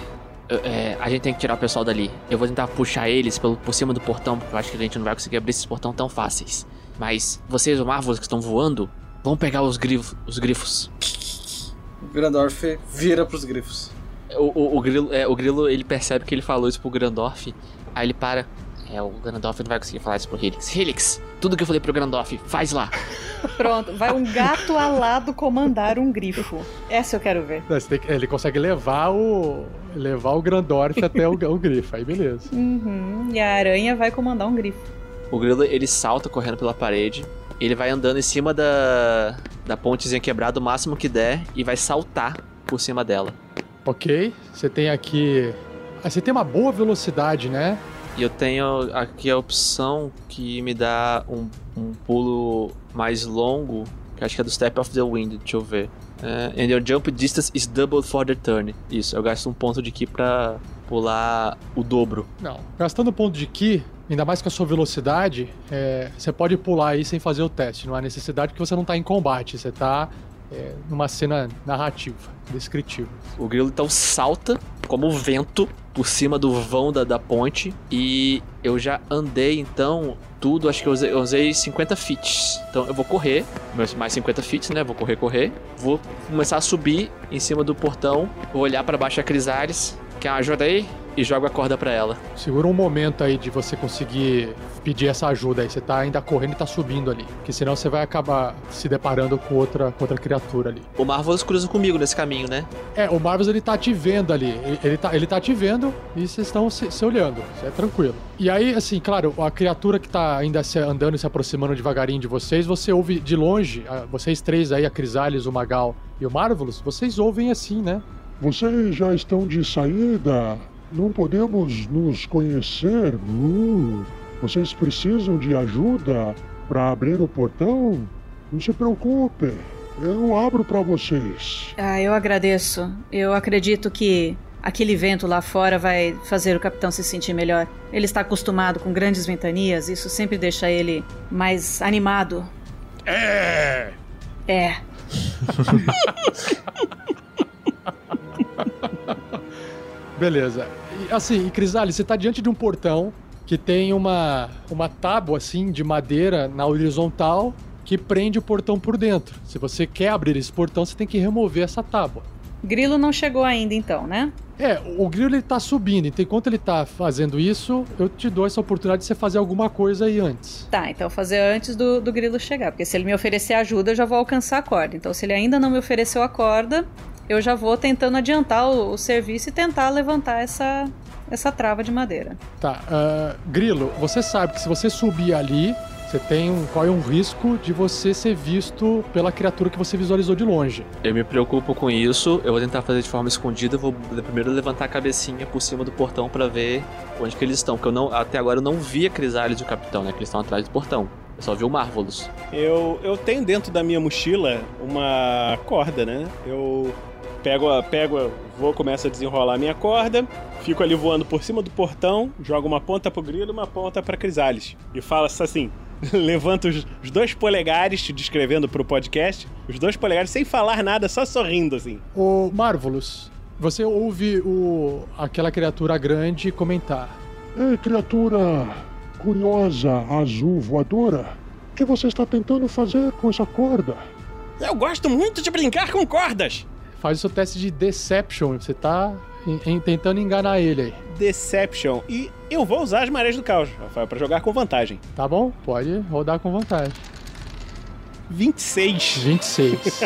eu- é, a gente tem que tirar o pessoal dali. Eu vou tentar puxar eles pelo, por cima do portão, porque eu acho que a gente não vai conseguir abrir esse portão tão fáceis. Mas vocês, o Marvelous, que estão voando, vão pegar os, grifos, os grifos. O Grandorf vira pros grifos. O, o, o grilo, é, o grilo, ele percebe que ele falou isso pro Grandorf, aí ele para. É, o Grandorf não vai conseguir falar isso pro Helix. Helix, tudo que eu falei pro Grandorf, faz lá. Pronto, vai um gato alado comandar um grifo. Essa eu quero ver. Não, que- ele consegue levar o. levar o Grandorf até o, o grifo, aí beleza. Uhum, e a aranha vai comandar um grifo. O grilo, ele salta correndo pela parede. Ele vai andando em cima da, da pontezinha quebrada o máximo que der e vai saltar por cima dela. Ok, você tem aqui. Ah, você tem uma boa velocidade, né? E eu tenho aqui a opção que me dá um, um pulo mais longo, que acho que é do Step of the Wind, deixa eu ver. É, and your jump distance is doubled for the turn. Isso, eu gasto um ponto de ki pra pular o dobro. Não. Gastando ponto de Ki, ainda mais com a sua velocidade, é, você pode pular aí sem fazer o teste. Não há necessidade porque você não tá em combate, você tá é, numa cena narrativa, descritiva. O grilo então salta como vento por cima do vão da, da ponte e eu já andei então tudo, acho que eu usei, eu usei 50 feet. Então eu vou correr, mais 50 feet, né? Vou correr, correr. Vou começar a subir em cima do portão, vou olhar pra baixo a Crisares, quer uma ajuda aí? E jogo a corda pra ela. Segura um momento aí de você conseguir pedir essa ajuda aí. Você tá ainda correndo e tá subindo ali. Porque senão você vai acabar se deparando com outra, com outra criatura ali. O Marvelous cruza comigo nesse caminho, né? É, o Marvels ele tá te vendo ali. Ele, ele tá, ele tá te vendo e vocês estão se, se olhando. Isso é tranquilo. E aí, assim, claro, a criatura que tá ainda se andando e se aproximando devagarinho de vocês, você ouve de longe, vocês três aí, a Crisales, o Magal e o Marvelous, vocês ouvem assim, né? Vocês já estão de saída? Não podemos nos conhecer? Uh, vocês precisam de ajuda para abrir o portão? Não se preocupe, eu abro para vocês. Ah, eu agradeço. Eu acredito que aquele vento lá fora vai fazer o capitão se sentir melhor. Ele está acostumado com grandes ventanias, isso sempre deixa ele mais animado. É. É. Beleza. E, assim, e você tá diante de um portão que tem uma, uma tábua, assim, de madeira na horizontal que prende o portão por dentro. Se você quer abrir esse portão, você tem que remover essa tábua. Grilo não chegou ainda então, né? É, o grilo ele tá subindo, então enquanto ele tá fazendo isso, eu te dou essa oportunidade de você fazer alguma coisa aí antes. Tá, então fazer antes do, do grilo chegar, porque se ele me oferecer ajuda, eu já vou alcançar a corda. Então, se ele ainda não me ofereceu a corda, eu já vou tentando adiantar o, o serviço e tentar levantar essa, essa trava de madeira. Tá, ah, grilo, você sabe que se você subir ali, você tem um, corre um risco de você ser visto pela criatura que você visualizou de longe. Eu me preocupo com isso, eu vou tentar fazer de forma escondida, eu vou primeiro levantar a cabecinha por cima do portão pra ver onde que eles estão, porque eu não, até agora eu não vi a Crisales e o capitão, né, que eles estão atrás do portão. Eu só vi o Marvelous. Eu, eu tenho dentro da minha mochila uma corda, né? Eu pego, a, pego, a- vou, começo a desenrolar a minha corda, fico ali voando por cima do portão, jogo uma ponta pro grilo e uma ponta pra Crisales. E falo assim, levanto os, os dois polegares, te descrevendo pro podcast, os dois polegares sem falar nada, só sorrindo assim. O Marvelous, você ouve o, aquela criatura grande comentar. Ei, criatura curiosa, azul, voadora. O que você está tentando fazer com essa corda? Eu gosto muito de brincar com cordas! Faz o seu teste de Deception. Você tá em- em- tentando enganar ele aí. Deception. E eu vou usar as marés do caos, Rafael, pra jogar com vantagem. Tá bom? Pode rodar com vantagem. 26. 26.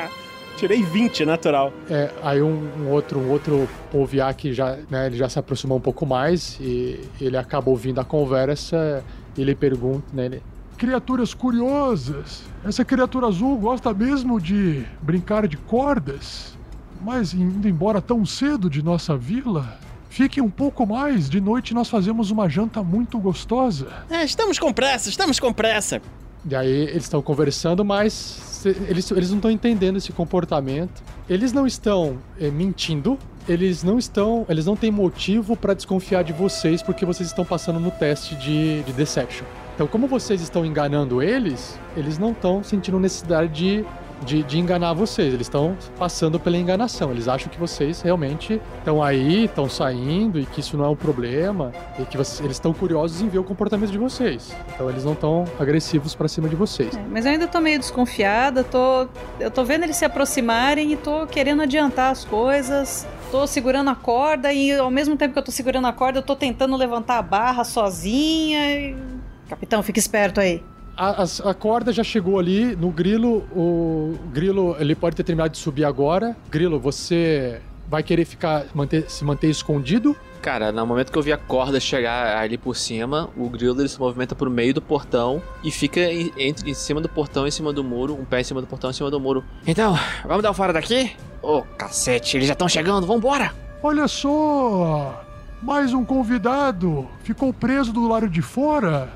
Tirei 20, natural. É, aí um, um outro, um outro polviar que já, né, ele já se aproximou um pouco mais e ele acaba ouvindo a conversa e ele pergunta, né, ele, Criaturas curiosas. Essa criatura azul gosta mesmo de brincar de cordas. Mas indo embora tão cedo de nossa vila, fiquem um pouco mais. De noite nós fazemos uma janta muito gostosa. É, estamos com pressa, estamos com pressa. E aí eles estão conversando, mas se- eles, eles não estão entendendo esse comportamento. Eles não estão eh, mentindo. Eles não estão. Eles não têm motivo para desconfiar de vocês porque vocês estão passando no teste de, de Deception. Então, como vocês estão enganando eles, eles não estão sentindo necessidade de, de, de enganar vocês. Eles estão passando pela enganação. Eles acham que vocês realmente estão aí, estão saindo e que isso não é um problema e que vocês- eles estão curiosos em ver o comportamento de vocês. Então, eles não estão agressivos pra cima de vocês. É, Mas eu ainda tô meio desconfiada, tô. Eu tô vendo eles se aproximarem e tô querendo adiantar as coisas. Tô segurando a corda e ao mesmo tempo que eu tô segurando a corda, eu tô tentando levantar a barra sozinha. e- Capitão, fica esperto aí. A, as- a corda já chegou ali no grilo. O grilo ele pode ter terminado de subir agora. Grilo, você vai querer ficar manter- se manter escondido? Cara, no momento que eu vi a corda chegar ali por cima, o grilo ele se movimenta pro meio do portão e fica em, entre, em cima do portão, em cima do muro, um pé em cima do portão, em cima do muro. Então, vamos dar um fora daqui? Ô, cacete, eles já estão chegando, vambora! Olha só! Mais um convidado! Ficou preso do lado de fora?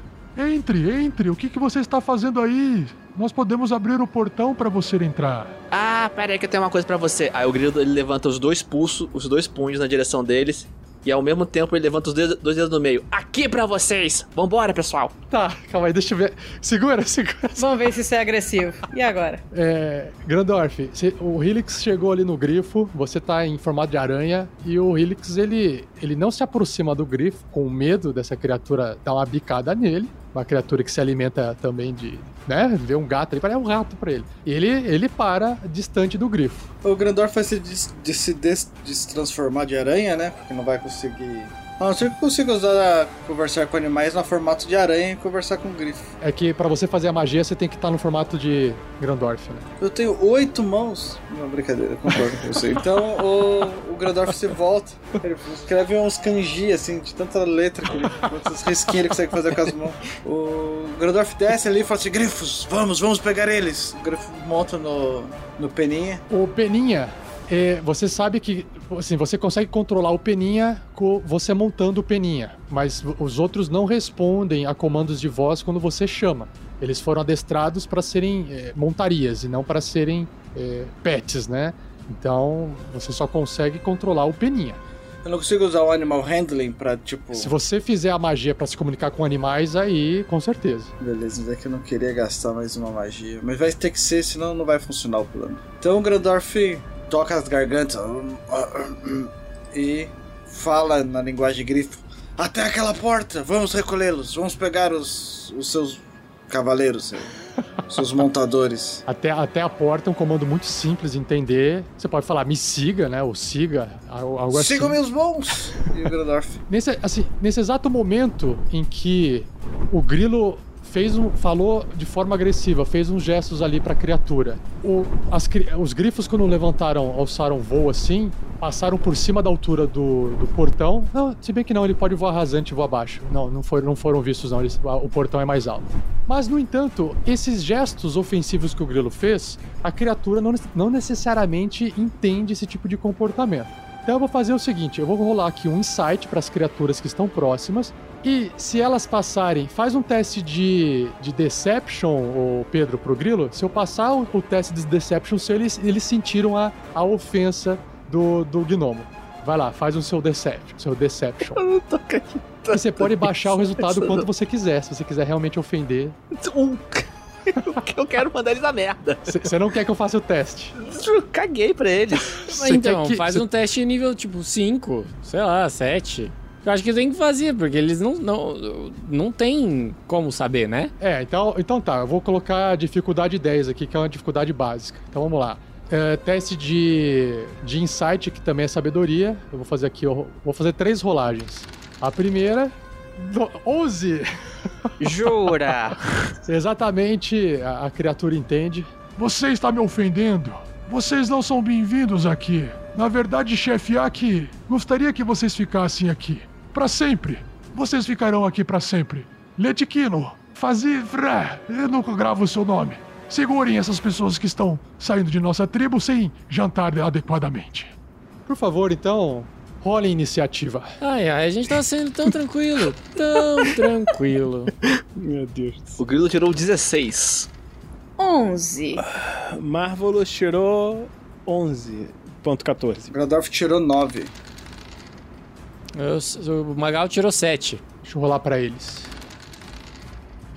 Entre, entre! O que, que você está fazendo aí? Nós podemos abrir o portão para você entrar. Ah, pera aí que eu tenho uma coisa pra você. Aí o grilo ele levanta os dois pulsos, os dois punhos na direção deles. E ao mesmo tempo ele levanta os dedos- dois dedos no meio. Aqui pra vocês! Vambora, pessoal! Tá, calma aí, deixa eu ver. Segura, segura. Vamos ver se isso é agressivo. E agora? É, Grandorf, o Helix chegou ali no grifo, você tá em formato de aranha, e o Helix ele, ele não se aproxima do grifo com medo dessa criatura dar uma bicada nele. Uma criatura que se alimenta também de. né? Vê um gato ali, parece um rato pra ele. Ele, ele para distante do grifo. O Grandorf vai se, des, de se des, destransformar de aranha, né? Porque não vai conseguir. A não ser que consiga usar conversar com animais no formato de aranha e conversar com grifo. É que pra você fazer a magia você tem que estar no formato de Grandorf, né? Eu tenho oito mãos. Não, brincadeira, eu concordo com você. Então o, o Grandorf se volta. Ele escreve uns kanji, assim, de tanta letra que ele. Quantos risquinhos ele consegue fazer com as mãos. O Grandorf desce ali e fala assim: Grifos, vamos, vamos pegar eles. O Grifo monta no, no peninha. O Peninha, é, você sabe que assim, você consegue controlar o Peninha você montando o Peninha, mas os outros não respondem a comandos de voz quando você chama. Eles foram adestrados para serem é, montarias e não para serem é, pets, né? Então você só consegue controlar o Peninha. Eu não consigo usar o Animal Handling pra, tipo. Se você fizer a magia para se comunicar com animais, aí com certeza. Beleza, mas é que eu não queria gastar mais uma magia. Mas vai ter que ser, senão não vai funcionar o plano. Então Grandorf toca as gargantas e fala na linguagem grifo: Até aquela porta, vamos recolhê-los, vamos pegar os, os seus cavaleiros, os seus montadores. Até, até a porta é um comando muito simples de entender. Você pode falar me siga, né? Ou siga, algo algo assim. Sigam meus bons! E o Grandorf. Nesse, assim, nesse exato momento em que o grilo fez um, falou de forma agressiva, fez uns gestos ali para a criatura. O- as os grifos, quando levantaram, alçaram voo assim, passaram por cima da altura do, do portão. Não, se bem que não, ele pode voar rasante e voar abaixo. Não, não foram, não foram vistos, não. Eles- o portão é mais alto. Mas, no entanto, esses gestos ofensivos que o grilo fez, a criatura não, não necessariamente entende esse tipo de comportamento. Então eu vou fazer o seguinte, eu vou rolar aqui um insight para as criaturas que estão próximas E se elas passarem, faz um teste de, de Deception, o Pedro, pro Grilo. Se eu passar o, o teste de Deception, se eles, eles sentiram a, a ofensa do, do gnomo. Vai lá, faz o seu Deception. Seu Deception. Eu não tô acreditando. E você pode baixar o resultado quanto você quiser, se você quiser realmente ofender. Um. Eu quero mandar eles a merda. Você não quer que eu faça o teste. Eu Caguei pra eles. Você então, que- faz um teste nível tipo 5, sei lá, 7. Eu acho que tem que fazer, porque eles não, não, não tem como saber, né? É, então, então tá, eu vou colocar a dificuldade 10 aqui, que é uma dificuldade básica. Então vamos lá. É, teste de, de insight, que também é sabedoria. Eu vou fazer aqui, eu vou fazer três rolagens. A primeira, 11. Jura? Exatamente, a, a criatura entende. Você está me ofendendo. Vocês não são bem-vindos aqui. Na verdade, chefe Aki, gostaria que vocês ficassem aqui. Para sempre. Vocês ficarão aqui para sempre. Letikino, Fazivra, eu nunca gravo o seu nome. Segurem essas pessoas que estão saindo de nossa tribo sem jantar adequadamente. Por favor, então, role iniciativa. Ai, ai, a gente tá sendo tão tranquilo, tão tranquilo. Meu Deus do céu. O Grilo tirou 16. 11. Marvelous tirou 11.14. Grandorf tirou 9. Eu- o Magal tirou 7. Deixa eu rolar pra eles.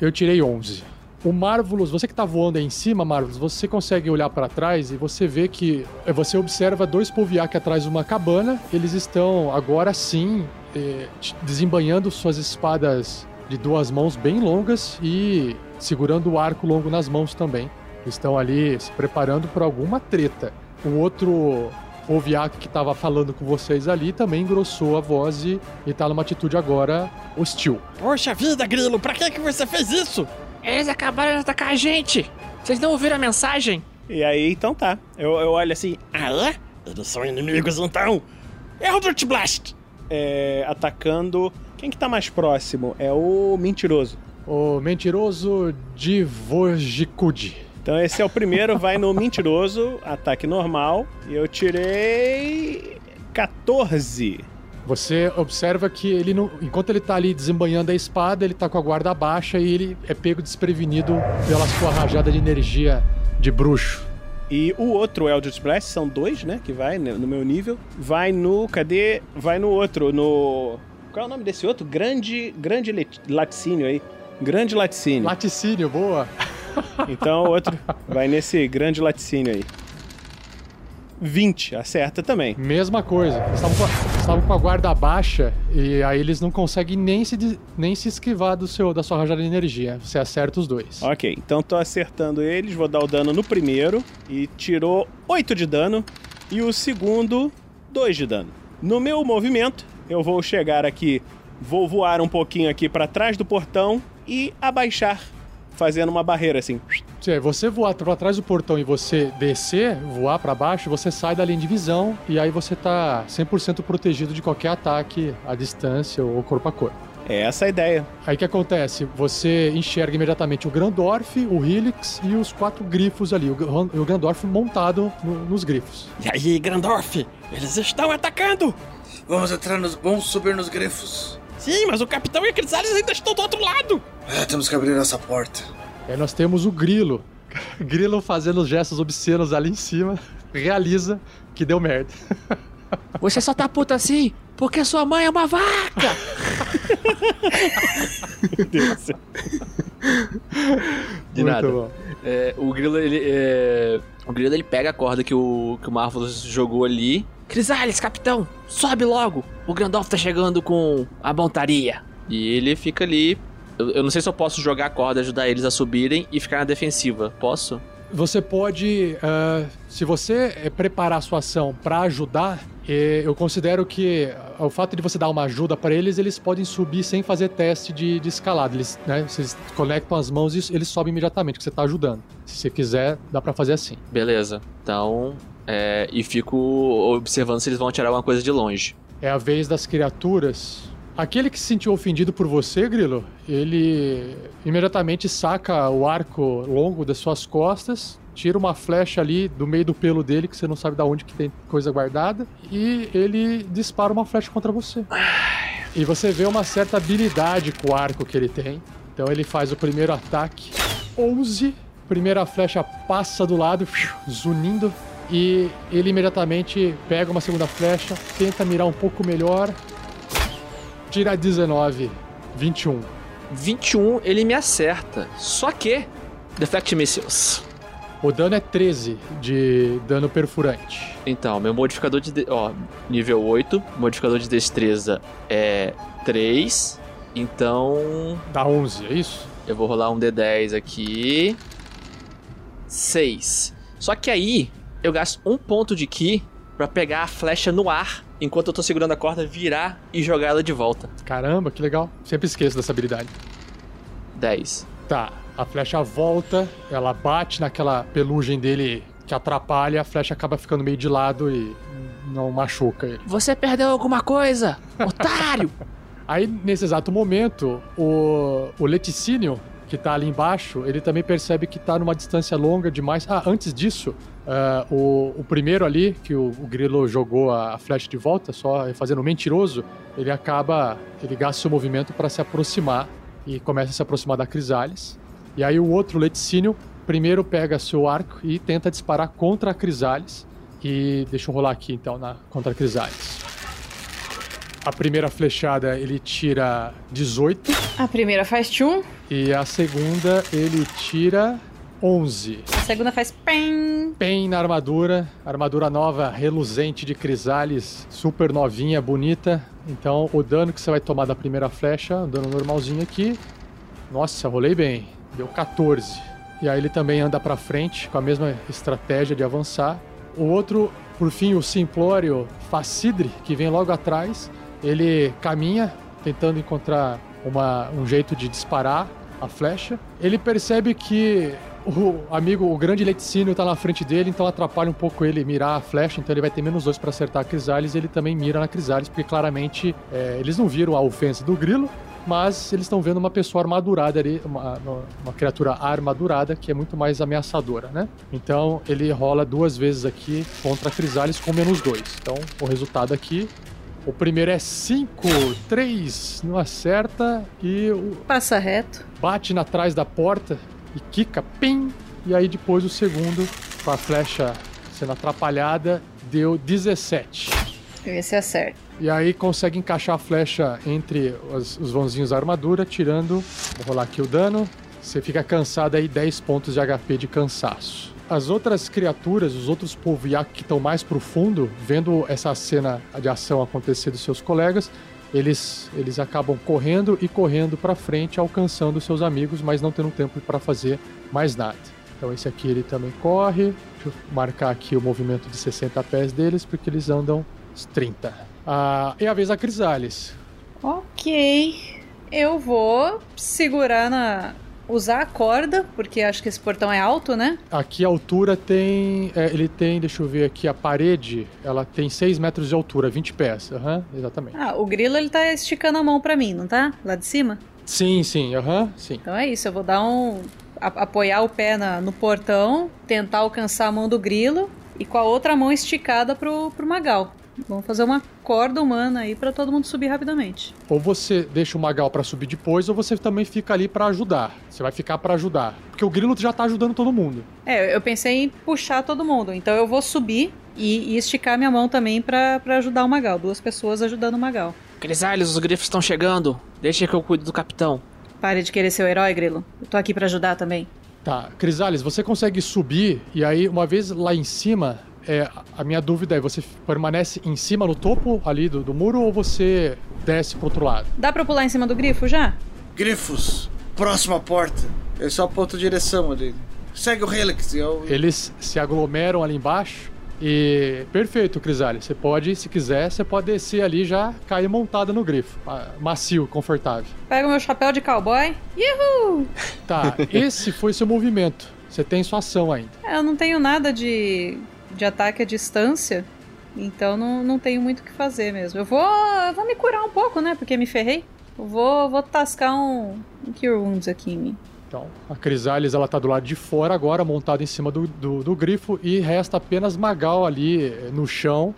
Eu tirei 11. O Marvelous, você que tá voando aí em cima, Marvelous, você consegue olhar pra trás e você vê que é, você observa dois Poviak atrás de uma cabana. Eles estão agora sim eh, desembanhando suas espadas de duas mãos bem longas e segurando o arco longo nas mãos também. Estão ali se preparando para alguma treta. O outro Poviak que estava falando com vocês ali também engrossou a voz e, e tá numa atitude agora hostil. Poxa vida, Grilo, pra que, que você fez isso? Eles acabaram de atacar a gente. Vocês não ouviram a mensagem? E aí, então tá. Eu, eu olho assim, Ah, é? Eles são inimigos então. Eldritch Blast! é, atacando. Quem que tá mais próximo? É o mentiroso. O mentiroso de Vojikude. Então esse é o primeiro, vai no mentiroso, ataque normal. E eu tirei 14. Você observa que ele não, enquanto ele tá ali desembanhando a espada, ele tá com a guarda baixa e ele é pego desprevenido pela sua rajada de energia de bruxo. E o outro Eldritch Blast, são dois, né? Que vai no meu nível. Vai no. Cadê? Vai no outro, no. Qual é o nome desse outro? Grande. Grande laticínio aí. Grande laticínio. Laticínio, boa. Então o outro vai nesse grande laticínio aí. 20, acerta também. Mesma coisa. Eles estavam com, a- com a guarda baixa e aí eles não conseguem nem se, nem se esquivar do seu, da sua rajada de energia. Você acerta os dois. Ok, então tô acertando eles, vou dar o dano no primeiro e tirou 8 de dano e o segundo 2 de dano. No meu movimento, eu vou chegar aqui, vou voar um pouquinho aqui pra trás do portão e abaixar, fazendo uma barreira assim. Se você voar pra trás do portão e você descer, voar pra baixo, você sai da linha de visão e aí você tá 100% protegido de qualquer ataque à distância ou corpo a corpo. É essa a ideia. Aí o que acontece? Você enxerga imediatamente o Grandorf, o Helix e os quatro grifos ali. O, Gran- o Grandorf montado no- nos grifos. E aí, Grandorf? Eles estão atacando! Vamos entrar nos. Vamos subir nos grifos. Sim, mas o capitão e a Crisales ainda estão do outro lado! É, temos que abrir essa porta. Aí nós temos o Grilo. Grilo fazendo gestos obscenos ali em cima. Realiza que deu merda. Você só tá puto assim porque sua mãe é uma vaca! Meu Deus do céu. De Muito nada. bom. É, o Grilo, ele. é, O Grilo ele pega a corda que o, que o Marvelous jogou ali. Crisales, capitão, sobe logo! O Grandolf tá chegando com a montaria. E ele fica ali. Eu, eu não sei se eu posso jogar a corda, ajudar eles a subirem e ficar na defensiva. Posso? Você pode, ah, se você eh, preparar a sua ação pra ajudar, eh, eu considero que o fato de você dar uma ajuda pra eles, eles podem subir sem fazer teste de, de escalada. Eles, né, vocês conectam as mãos e eles sobem imediatamente, que você tá ajudando. Se você quiser, dá pra fazer assim. Beleza. Então. É, e fico observando se eles vão atirar alguma coisa de longe. É a vez das criaturas. Aquele que se sentiu ofendido por você, Grilo, ele imediatamente saca o arco longo das suas costas, tira uma flecha ali do meio do pelo dele, que você não sabe de onde que tem coisa guardada, e ele dispara uma flecha contra você. E você vê uma certa habilidade com o arco que ele tem. Então ele faz o primeiro ataque. 11. Primeira flecha passa do lado, zunindo. E ele imediatamente pega uma segunda flecha, tenta mirar um pouco melhor. Tira 19. 21. 21 ele me acerta. Só que. Defect Missiles. O dano é 13 de dano perfurante. Então, meu modificador de. de- Ó, nível 8. Modificador de destreza é 3. Então. Dá 11, é isso? Eu vou rolar um D10 aqui. 6. Só que aí, eu gasto um ponto de ki pra pegar a flecha no ar, enquanto eu tô segurando a corda, virar e jogar ela de volta. Caramba, que legal. Sempre esqueço dessa habilidade. 10. Tá, a flecha volta, ela bate naquela pelugem dele que atrapalha, a flecha acaba ficando meio de lado e não machuca ele. Você perdeu alguma coisa, otário! Aí, nesse exato momento, o, o Leticínio, que tá ali embaixo, ele também percebe que tá numa distância longa demais. Ah, antes disso, ah, o, o primeiro ali, que o, o Grilo jogou a, a flecha de volta, só fazendo um mentiroso, ele acaba, ele gasta seu movimento para se aproximar e começa a se aproximar da Crisales. E aí o outro Leticínio primeiro pega seu arco e tenta disparar contra a Crisales. E deixa eu rolar aqui então na, contra a Crisales. A primeira flechada ele tira 18 A primeira faz tchum, e a segunda ele tira 11. a segunda faz pem. Pen na armadura, armadura nova, reluzente de crisales, super novinha, bonita. Então o dano que você vai tomar da primeira flecha, um dano normalzinho aqui. Nossa, rolei bem. Deu 14. E aí ele também anda pra frente com a mesma estratégia de avançar. O outro, por fim, o simplório Facidre, que vem logo atrás, ele caminha tentando encontrar uma- um jeito de disparar a flecha. Ele percebe que o amigo, o grande Leticínio tá na frente dele, então atrapalha um pouco ele mirar a flecha, então ele vai ter menos dois pra acertar a Crisales e ele também mira na Crisales, porque claramente é, eles não viram a ofensa do grilo, mas eles estão vendo uma pessoa armadurada ali, uma, uma criatura armadurada que é muito mais ameaçadora, né? Então ele rola duas vezes aqui contra a Crisales com menos dois. Então o resultado aqui. O primeiro é 5, 3, não acerta e o, Passa reto. bate na trás da porta e quica, pim! E aí depois o segundo, com a flecha sendo atrapalhada, deu 17. Esse acerta. E aí consegue encaixar a flecha entre os, os vãozinhos da armadura, tirando. Vou rolar aqui o dano. Você fica cansado aí, 10 pontos de HP de cansaço. As outras criaturas, os outros Poviak que estão mais pro fundo, vendo essa cena de ação acontecer dos seus colegas, eles, eles acabam correndo e correndo para frente, alcançando seus amigos, mas não tendo tempo para fazer mais nada. Então esse aqui ele também corre. Deixa eu marcar aqui o movimento de 60 pés deles, porque eles andam os 30. Ah, e a vez da Crisales. Ok. Eu vou segurar na. Usar a corda, porque acho que esse portão é alto, né? Aqui a altura tem. é, ele tem, deixa eu ver aqui, a parede, ela tem 6 metros de altura, 20 pés. Aham, exatamente. Ah, o grilo ele tá esticando a mão pra mim, não tá? Lá de cima? Sim, sim, aham, sim. Então é isso, eu vou dar um. a- apoiar o pé na- no portão, tentar alcançar a mão do grilo e com a outra mão esticada pro, pro Magal. Vamos fazer uma corda humana aí pra todo mundo subir rapidamente. Ou você deixa o Magal pra subir depois, ou você também fica ali pra ajudar. Você vai ficar pra ajudar. Porque o Grilo já tá ajudando todo mundo. É, eu pensei em puxar todo mundo, então eu vou subir e, e esticar minha mão também pra, pra ajudar o Magal. Duas pessoas ajudando o Magal. Crisales, os grifos estão chegando. Deixa que eu cuido do capitão. Pare de querer ser o herói, Grilo. Eu tô aqui pra ajudar também. Tá, Crisales, você consegue subir e aí, uma vez lá em cima, é, a minha dúvida é: você permanece em cima no topo ali do, do muro ou você desce pro outro lado? Dá pra pular em cima do grifo já? Grifos, próxima porta. Eu só aponto direção ali. Segue o Helix. e Eu... Eles se aglomeram ali embaixo e. Perfeito, Crisales. Você pode, se quiser, você pode descer ali e já cair montada no grifo. Ah, Macio, confortável. Pega o meu chapéu de cowboy. Yuhu! Tá, esse foi seu movimento. Você tem sua ação ainda. É, Eu não tenho nada de, de ataque à distância, então não, não tenho muito o que fazer mesmo. Eu vou, eu vou me curar um pouco, né? Porque me ferrei. Eu vou, vou tascar um, um Cure Wounds aqui em mim. Então, a Crisales ela tá do lado de fora agora, montada em cima do, do, do grifo, e resta apenas Magal ali eh, no chão.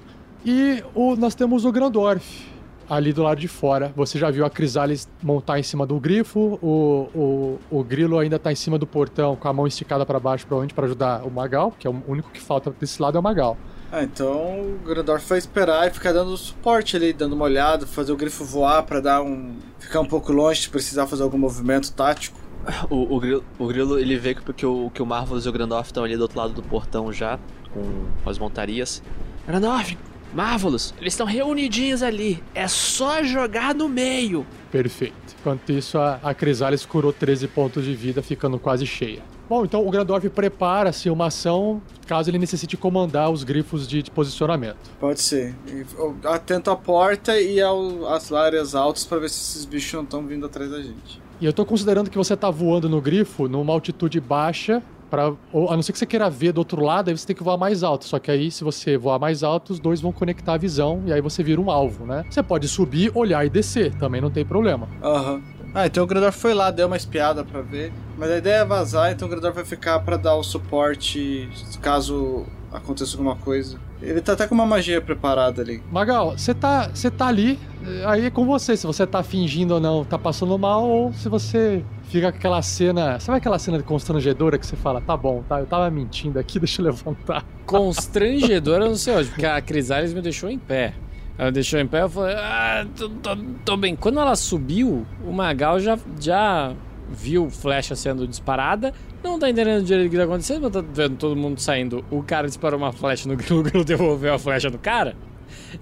E o, nós temos o Grandorf. Ali do lado de fora. Você já viu a Crisales montar em cima do grifo, o, o, o Grilo ainda tá em cima do portão com a mão esticada para baixo, provavelmente para ajudar o Magal, que é o único que falta desse lado é o Magal. Ah, então o Grandorf vai esperar e ficar dando suporte ali, dando uma olhada, fazer o grifo voar para dar um. ficar um pouco longe se precisar fazer algum movimento tático. O, o, grilo, o Grilo, ele vê que, que, o, que o Marvelous e o Grandorf estão ali do outro lado do portão já, com as montarias. Grandorf, Marvelous, eles estão reunidinhos ali. É só jogar no meio. Perfeito. Enquanto isso, a, a Crisales curou 13 pontos de vida, ficando quase cheia. Bom, então o Grandorf prepara-se uma ação caso ele necessite comandar os grifos de, de posicionamento. Pode ser. Atento à porta e ao, às áreas altas para ver se esses bichos não estão vindo atrás da gente. E eu tô considerando que você tá voando no grifo numa altitude baixa, pra, ou, a não ser que você queira ver do outro lado, aí você tem que voar mais alto. Só que aí, se você voar mais alto, os dois vão conectar a visão e aí você vira um alvo, né? Você pode subir, olhar e descer, também não tem problema. Aham. Uhum. Ah, então o Grandor foi lá, deu uma espiada para ver. Mas a ideia é vazar, então o Grandor vai ficar para dar o suporte caso aconteça alguma coisa. Ele tá até com uma magia preparada ali. Magal, você tá, você tá ali, aí é com você, se você tá fingindo ou não, tá passando mal, ou se você fica com aquela cena. Sabe aquela cena constrangedora que você fala, tá bom, tá? Eu tava mentindo aqui, deixa eu levantar. Constrangedora, não sei hoje, porque a Crisales me deixou em pé. Ela deixou em pé, eu falei, ah, tô, tô, tô, bem. Quando ela subiu, o Magal já, já viu flecha sendo disparada, não tá entendendo direito o que tá acontecendo, mas tá vendo todo mundo saindo. O cara disparou uma flecha no grilo, o grilo devolveu a flecha no cara.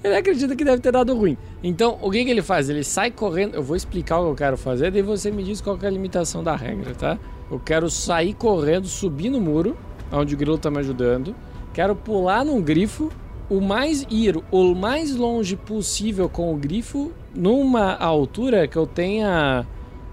Ele acredita que deve ter dado ruim. Então, o que, que ele faz? Ele sai correndo. Eu vou explicar o que eu quero fazer, daí você me diz qual é a limitação da regra, tá? Eu quero sair correndo, subir no muro, onde o grilo tá me ajudando. Quero pular num grifo o mais ir o mais longe possível com o grifo numa altura que eu tenha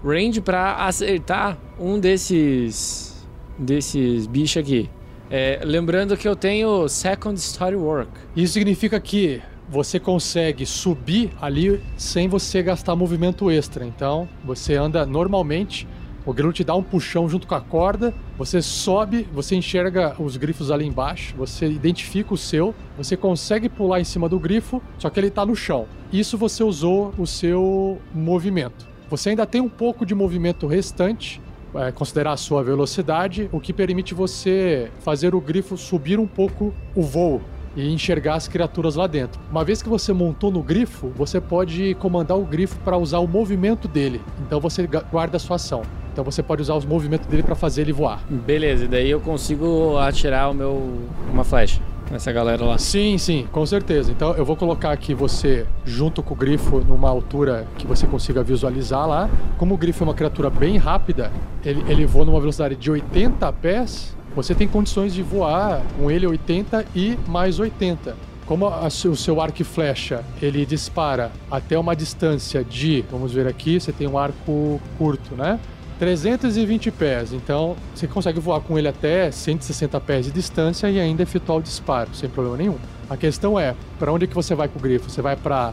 range para acertar um desses desses bichos aqui. É, lembrando que eu tenho second story work. Isso significa que você consegue subir ali sem você gastar movimento extra. Então, você anda normalmente o grilo te dá um puxão junto com a corda, você sobe, você enxerga os grifos ali embaixo, você identifica o seu, você consegue pular em cima do grifo, só que ele está no chão. Isso você usou o seu movimento. Você ainda tem um pouco de movimento restante, é, considerar a sua velocidade, o que permite você fazer o grifo subir um pouco o voo e enxergar as criaturas lá dentro. Uma vez que você montou no grifo, você pode comandar o grifo para usar o movimento dele. Então você guarda a sua ação. Então você pode usar os movimentos dele para fazer ele voar. Beleza, e daí eu consigo atirar o meu uma flecha nessa galera lá. Sim, sim, com certeza. Então eu vou colocar aqui você junto com o grifo numa altura que você consiga visualizar lá. Como o grifo é uma criatura bem rápida, ele, ele voa numa velocidade de 80 pés. Você tem condições de voar com ele 80 e mais 80. Como a, o seu arco e flecha ele dispara até uma distância de, vamos ver aqui, você tem um arco curto, né? 320 pés, então você consegue voar com ele até 160 pés de distância e ainda efetuar o disparo, sem problema nenhum. A questão é, para onde que você vai com o grifo? Você vai para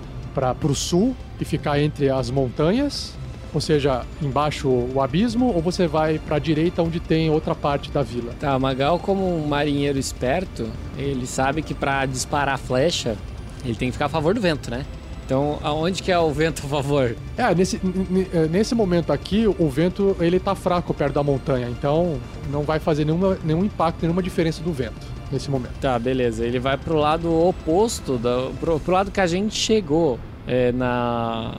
o sul e ficar entre as montanhas, ou seja, embaixo o abismo, ou você vai para a direita onde tem outra parte da vila? Tá, Magal como um marinheiro esperto, ele sabe que para disparar a flecha, ele tem que ficar a favor do vento, né? Então, aonde que é o vento a favor? É, nesse, é, nesse momento aqui, o vento ele tá fraco perto da montanha, então não vai fazer nenhuma, nenhum impacto, nenhuma diferença do vento nesse momento. Tá, beleza. Ele vai pro lado oposto, do, pro, pro lado que a gente chegou é, na,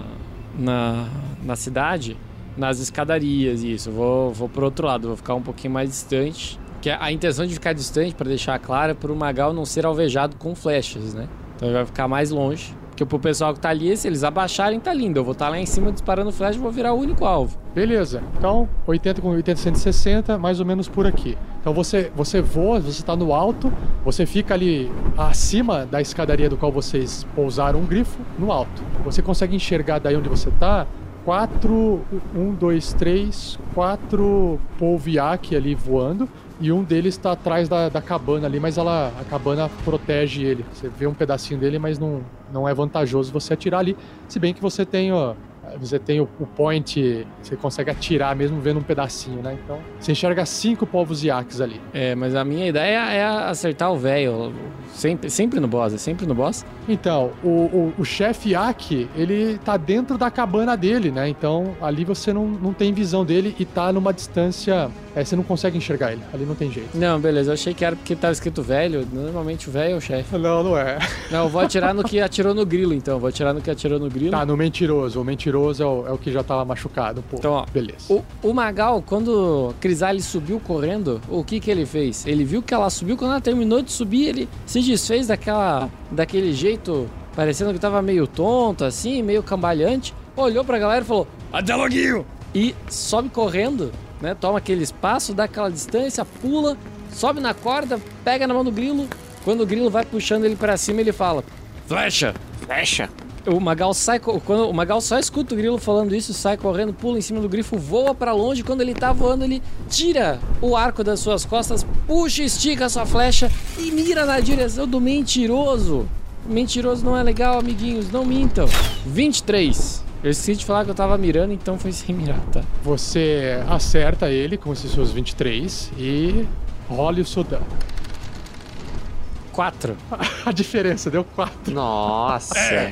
na, na cidade, nas escadarias, isso. Vou, vou pro outro lado, vou ficar um pouquinho mais distante. Que a intenção de ficar distante, para deixar claro, é pro Magal não ser alvejado com flechas, né? Então ele vai ficar mais longe. Porque pro pessoal que tá ali, se eles abaixarem, tá lindo. Eu vou estar tá lá em cima disparando flash e vou virar o único alvo. Beleza. Então, 80 com 80, 160, mais ou menos por aqui. Então você, você voa, você está no alto, você fica ali acima da escadaria do qual vocês pousaram um grifo, no alto. Você consegue enxergar daí onde você está quatro, um, dois, três, quatro polviac ali voando e um deles está atrás da, da cabana ali, mas ela, a cabana protege ele. Você vê um pedacinho dele, mas não, não é vantajoso você atirar ali. Se bem que você tem ó, Você tem o, o point, você consegue atirar mesmo vendo um pedacinho, né? Então, você enxerga cinco povos iaques ali. É, mas a minha ideia é acertar o velho. Sempre, sempre no boss, é sempre no boss. Então, o, o, o chefe Iaque, ele tá dentro da cabana dele, né? Então, ali você não, não tem visão dele e tá numa distância. É, você não consegue enxergar ele. Ali não tem jeito. Não, beleza. Eu achei que era porque tava escrito velho. Normalmente o velho é o chefe. Não, não é. Não, eu vou atirar no que atirou no grilo, então. Vou atirar no que atirou no grilo. Tá, no mentiroso. O mentiroso é o, é o que já tava machucado, pô. Então, ó, Beleza. O, o Magal, quando Crisales subiu correndo, o que que ele fez? Ele viu que ela subiu, quando ela terminou de subir, ele se desfez daquela, daquele jeito, parecendo que tava meio tonto, assim, meio cambalhante. Olhou pra galera e falou, até loguinho! E sobe correndo, né? Toma aquele espaço, dá aquela distância, pula, sobe na corda, pega na mão do grilo. Quando o grilo vai puxando ele pra cima, ele fala, flecha! Flecha. O Magal sai. Quando o Magal só escuta o grilo falando isso, sai correndo, pula em cima do grifo, voa pra longe. Quando ele tá voando, ele tira o arco das suas costas, puxa, estica a sua flecha e mira na direção do mentiroso. Mentiroso não é legal, amiguinhos, não mintam. 23. Eu esqueci de falar que eu tava mirando, então foi sem mirar, tá? Você acerta ele com esses seus 23 e role o seu dano. 4. A diferença deu 4. Nossa.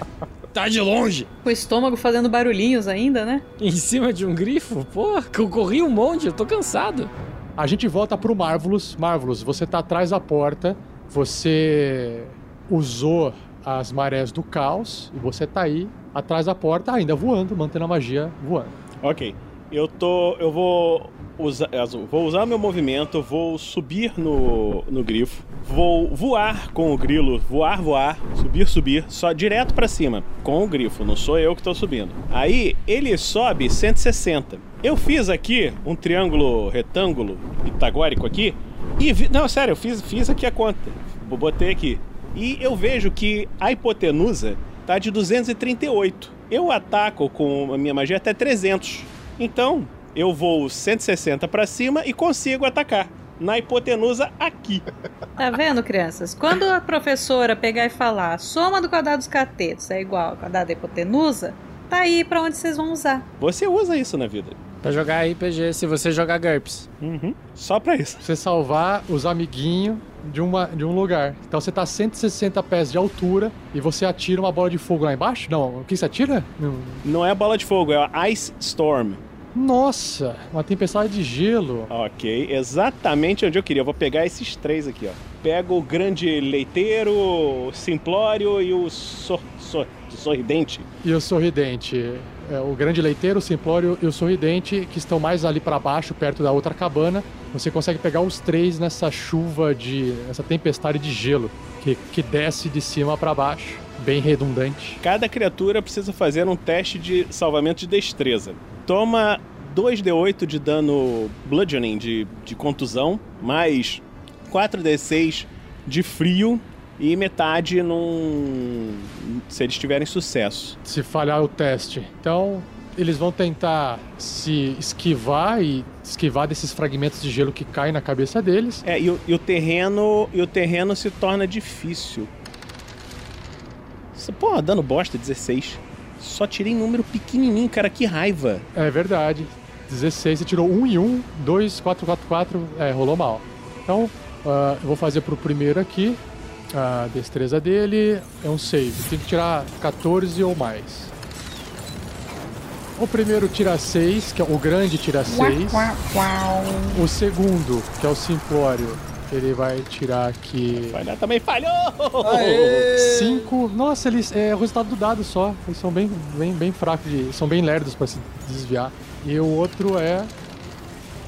Tá de longe. Com o estômago fazendo barulhinhos ainda, né? Em cima de um grifo? Pô, que eu corri um monte, eu tô cansado. A gente volta pro Marvelous. Marvelous, você tá atrás da porta, você usou as marés do caos e você tá aí atrás da porta ainda voando, mantendo a magia voando. Ok. Eu tô. Eu vou usar. azul, Vou usar meu movimento, vou subir no, no grifo, vou voar com o grilo, voar, voar, subir, subir, só direto pra cima, com o grifo, não sou eu que tô subindo. Aí ele sobe 160. Eu fiz aqui um triângulo retângulo pitagórico aqui e vi, não, sério, eu fiz, fiz aqui a conta. Botei aqui. E eu vejo que a hipotenusa tá de 238. Eu ataco com a minha magia até 300. Então, eu vou 160 pra cima e consigo atacar na hipotenusa aqui. Tá vendo, crianças? Quando a professora pegar e falar a soma do quadrado dos catetos é igual ao quadrado da hipotenusa, tá aí pra onde vocês vão usar. Você usa isso na vida. Pra jogar RPG, se você jogar GURPS. Uhum. Só pra isso. Você salvar os amiguinhos de, uma, de um lugar. Então você tá a 160 pés de altura e você atira uma bola de fogo lá embaixo? Não, o que você atira? Não. Não é bola de fogo, é a Ice Storm. Nossa, uma tempestade de gelo. Ok, exatamente onde eu queria. Eu vou pegar esses três aqui, ó. Pego o grande leiteiro, o simplório e o sor, sor- sorridente. E o sorridente. É, o grande leiteiro, o simplório e o sorridente, que estão mais ali pra baixo, perto da outra cabana. Você consegue pegar os três nessa chuva de. essa tempestade de gelo que, que desce de cima pra baixo. Bem redundante. Cada criatura precisa fazer um teste de salvamento de destreza. Toma 2d8 de dano bludgeoning, de, de contusão, mais 4d6 de frio e metade num. se eles tiverem sucesso. Se falhar o teste. Então, eles vão tentar se esquivar e esquivar desses fragmentos de gelo que caem na cabeça deles. É, e o, e o terreno. E o terreno se torna difícil. Pô, dano bosta, 16. Só tirei número pequenininho, cara, que raiva. É verdade. 16, você tirou 1 e 1, 2, 4, 4, 4, é, rolou mal. Então, ah, eu vou fazer pro primeiro aqui. A destreza dele é um save. Tem que tirar 14 ou mais. O primeiro tira 6, que é o grande tira 6. O segundo, que é o simplório, ele vai tirar aqui Falhar também falhou! 5. Nossa, eles é o resultado do dado só. Eles são bem, bem, bem fracos de. São bem lerdos pra se desviar. E o outro é.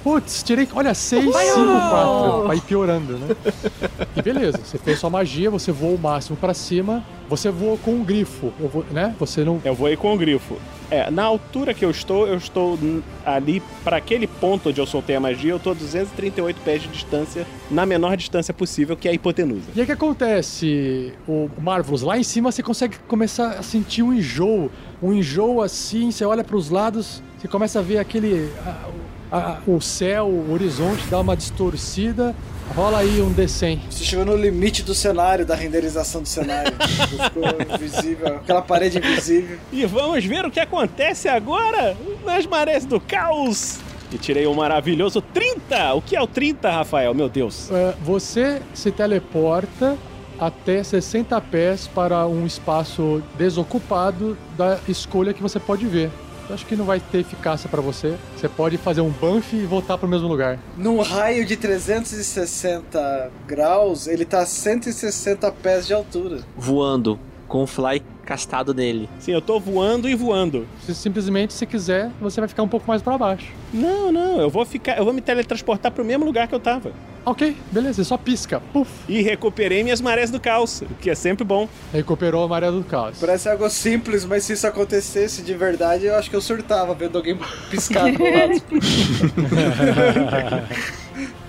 Putz, tirei. Olha, 6, 5, 4. Vai piorando, né? E beleza, você fez sua magia, você voou o máximo pra cima. Você voou com um grifo, eu vou- né? Você não. Eu vou aí com o grifo. É, na altura que eu estou, eu estou ali para aquele ponto onde eu soltei a magia, eu tô a 238 pés de distância, na menor distância possível, que é a hipotenusa. E aí o que acontece, o Marvelous? Lá em cima você consegue começar a sentir um enjoo. Um enjoo assim, você olha pros lados, você começa a ver aquele. a- a- o céu, o horizonte dá uma distorcida rola aí um D100. Você chegou no limite do cenário, da renderização do cenário. Ficou invisível, aquela parede invisível. E vamos ver o que acontece agora nas marés do caos. E tirei um maravilhoso 30. O que é o 30, Rafael? Meu Deus. É, você se teleporta até 60 pés para um espaço desocupado da escolha que você pode ver. Eu acho que não vai ter eficácia pra você. Você pode fazer um buff e voltar pro mesmo lugar. Num raio de 360 graus, ele tá a 160 pés de altura. Voando, com o fly castado nele. Sim, eu tô voando e voando. Se simplesmente, se quiser, você vai ficar um pouco mais pra baixo. Não, não, eu vou ficar, eu vou me teletransportar pro mesmo lugar que eu tava. Ok, beleza, você só pisca. Puf. E recuperei minhas marés do caos, o que é sempre bom. Recuperou a maré do caos. Parece algo simples, mas se isso acontecesse de verdade, eu acho que eu surtava vendo alguém piscar do lado.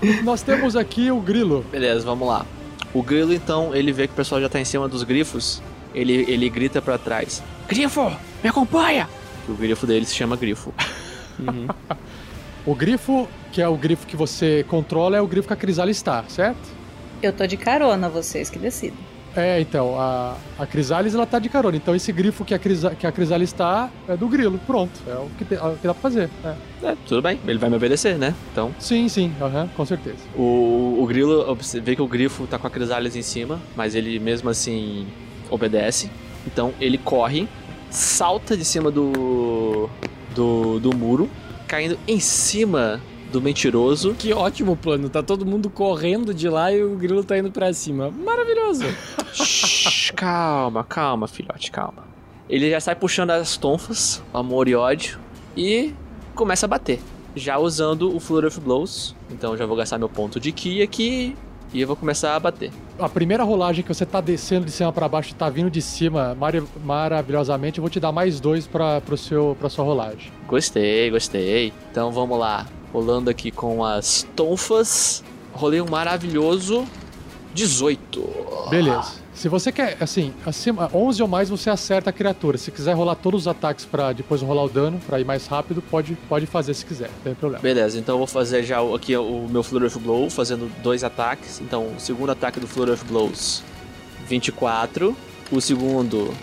Nós temos aqui o grilo. Beleza, vamos lá. O grilo, então, ele vê que o pessoal já tá em cima dos grifos. Ele, ele grita pra trás: Grifo, me acompanha! O grifo dele se chama Grifo. O grifo, que é o grifo que você controla, é o grifo que a Crisale está, certo? Eu tô de carona, vocês que decidem. É, então, a, a Crisalis ela tá de carona. Então esse grifo que a, Crisa, que a Crisalis está é do grilo. Pronto. É o que, te- é o que dá pra fazer. é. É, tudo bem, ele vai me obedecer, né? Então, Sim, sim, aham, com certeza. o, o grilo, você vê que o grifo tá com a crisális em cima, mas ele mesmo assim obedece. Então ele corre, salta de cima do, do, do muro, caindo em cima do mentiroso. Que ótimo plano, tá todo mundo correndo de lá e o grilo tá indo pra cima. Maravilhoso. Shhh, calma, calma, filhote, calma. Ele já sai puxando as tonfas, amor e ódio, e começa a bater. Já usando o Flurry of Blows. Então já vou gastar meu ponto de Ki aqui e eu vou começar a bater. A primeira rolagem que você tá descendo de cima pra baixo e tá vindo de cima mari- maravilhosamente, eu vou te dar mais dois pra, pro seu, pra sua rolagem. Gostei, gostei. Então vamos lá. Rolando aqui com as tonfas. Rolei um maravilhoso 18. Beleza. Se você quer, assim, acima 11 ou mais, você acerta a criatura. Se quiser rolar todos os ataques pra depois rolar o dano, pra ir mais rápido, pode, pode fazer se quiser, não tem problema. Beleza, então eu vou fazer já aqui o meu Flurry of Blow, fazendo dois ataques. Então, o segundo ataque do Flurry of Blows, 24. O segundo,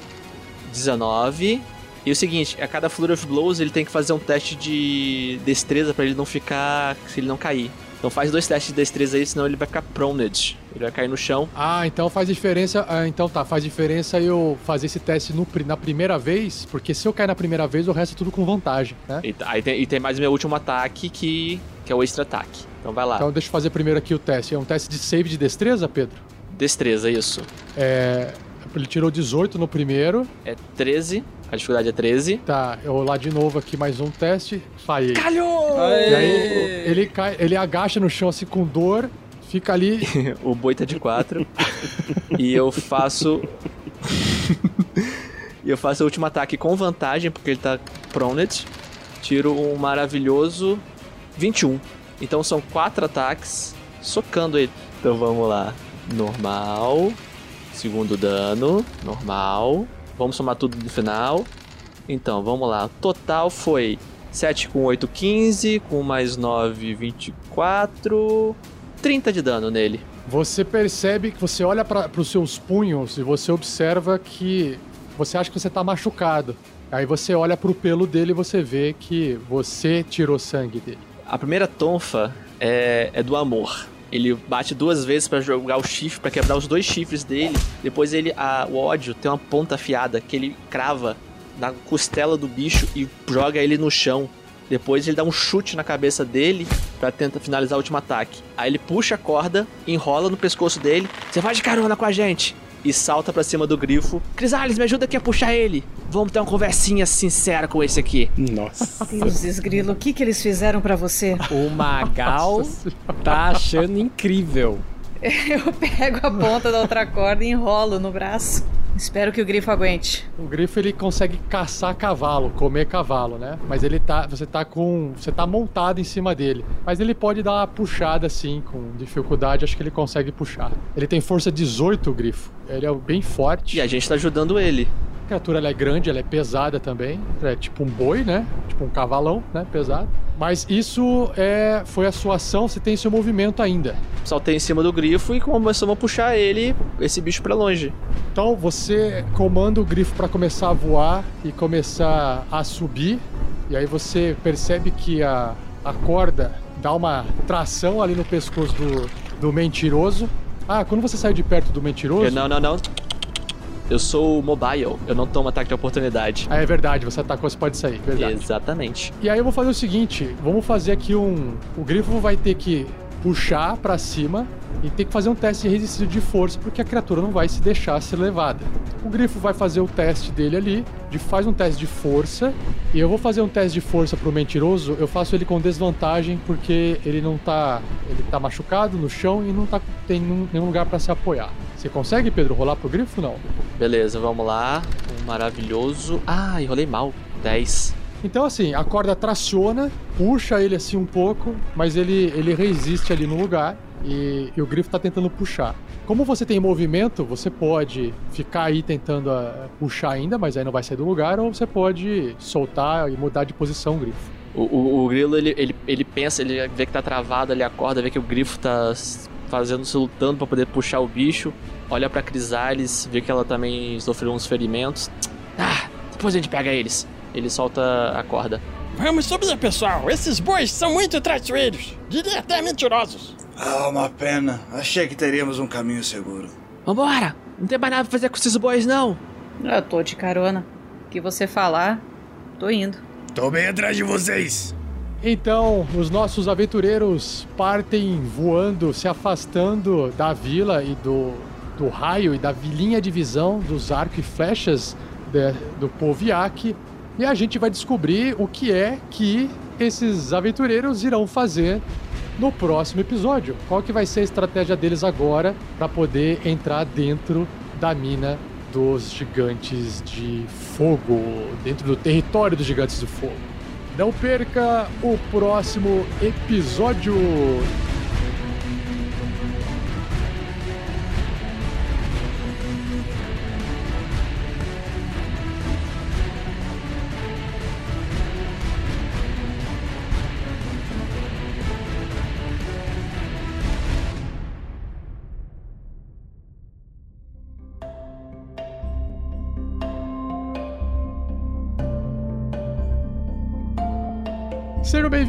19. E o seguinte, a cada Flurry of Blows ele tem que fazer um teste de destreza pra ele não ficar. se ele não cair. Então faz dois testes de destreza aí, senão ele vai ficar proned. Ele vai cair no chão. Ah, então faz diferença. ah, então tá, faz diferença eu fazer esse teste no na primeira vez, porque se eu cair na primeira vez, o resto é tudo com vantagem, né? E, aí tem, e tem mais o meu último ataque, que, que é o extra ataque. Então vai lá. Então deixa eu fazer primeiro aqui o teste. É um teste de save de destreza, Pedro? Destreza, isso. É. Ele tirou 18 no primeiro. É 13. A dificuldade é 13. Tá, eu vou lá de novo aqui mais um teste. Falhei. Calhou! E aí ele cai, ele agacha no chão assim com dor, fica ali. o boi tá de 4. e eu faço. e eu faço o último ataque com vantagem, porque ele tá proned. Tiro um maravilhoso 21. Então são quatro ataques socando ele. Então vamos lá. Normal. Segundo dano. Normal. Vamos somar tudo no final. Então, vamos lá. Total foi 7 com 8, 15. Com mais 9, 24. 30 de dano nele. Você percebe que você olha para os seus punhos e você observa que você acha que você tá machucado. Aí você olha pro pelo dele e você vê que você tirou sangue dele. A primeira tonfa é, é do amor. Ele bate duas vezes pra jogar o chifre, pra quebrar os dois chifres dele. Depois ele, a- o ódio tem uma ponta afiada que ele crava na costela do bicho e joga ele no chão. Depois ele dá um chute na cabeça dele pra tentar finalizar o último ataque. Aí ele puxa a corda, enrola no pescoço dele. Você vai de carona com a gente! E salta pra cima do grifo. Crisales, me ajuda aqui a puxar ele! Vamos ter uma conversinha sincera com esse aqui. Nossa. Deuses, Grilo, o que, que eles fizeram pra você? O Magal tá achando incrível. Eu pego a ponta da outra corda e enrolo no braço. Espero que o grifo aguente. O grifo ele consegue caçar cavalo, comer cavalo, né? Mas ele tá, você tá com, você tá montado em cima dele. Mas ele pode dar uma puxada assim, com dificuldade, acho que ele consegue puxar. Ele tem força 18, o grifo. Ele é bem forte. E a gente tá ajudando ele. A criatura ela é grande, ela é pesada também. É tipo um boi, né? Tipo um cavalão, né? Pesado. Mas isso é, foi a sua ação, você tem seu movimento ainda. Saltei em cima do grifo e começamos a puxar ele, esse bicho pra longe. Então você comanda o grifo para começar a voar e começar a subir. E aí você percebe que a, a corda dá uma tração ali no pescoço do, do mentiroso. Ah, quando você sai de perto do mentiroso. Eu, não, não, não. Eu sou mobile, eu não tomo ataque de oportunidade. Ah, é verdade, você atacou, você pode sair, verdade. Exatamente. E aí eu vou fazer o seguinte, vamos fazer aqui um... O grifo vai ter que puxar pra cima e tem que fazer um teste de resistência de força, porque a criatura não vai se deixar ser levada. O grifo vai fazer o teste dele ali, de, faz um teste de força, e eu vou fazer um teste de força pro mentiroso, eu faço ele com desvantagem, porque ele não tá. Ele tá machucado no chão e não tá, tem nenhum lugar para se apoiar. Você consegue, Pedro, rolar pro grifo? Não. Beleza, vamos lá. Um maravilhoso. Ah, enrolei mal. 10. Então, assim, a corda traciona, puxa ele assim um pouco, mas ele, ele resiste ali no lugar e, e o grifo tá tentando puxar. Como você tem movimento, você pode ficar aí tentando uh, puxar ainda, mas aí não vai sair do lugar, ou você pode soltar e mudar de posição o grifo. O, o, o grilo, ele, ele, ele pensa, ele vê que tá travado, ele acorda, vê que o grifo tá fazendo, se lutando para poder puxar o bicho. Olha pra Crisales, vê que ela também sofreu uns ferimentos. Ah, depois a gente pega eles. Ele solta a corda. Vamos subir, pessoal. Esses bois são muito traiçoeiros. Diria até mentirosos. Ah, uma pena. Achei que teríamos um caminho seguro. Vambora! Não tem mais nada pra fazer com esses bois, não. Eu tô de carona. O que você falar, tô indo. Tô bem atrás de vocês. Então, os nossos aventureiros partem voando, se afastando da vila e do, do raio e da vilinha de visão dos arcos e flechas de, do Poviak. E a gente vai descobrir o que é que esses aventureiros irão fazer no próximo episódio. Qual que vai ser a estratégia deles agora para poder entrar dentro da mina dos gigantes de fogo, dentro do território dos gigantes de fogo. Não perca o próximo episódio.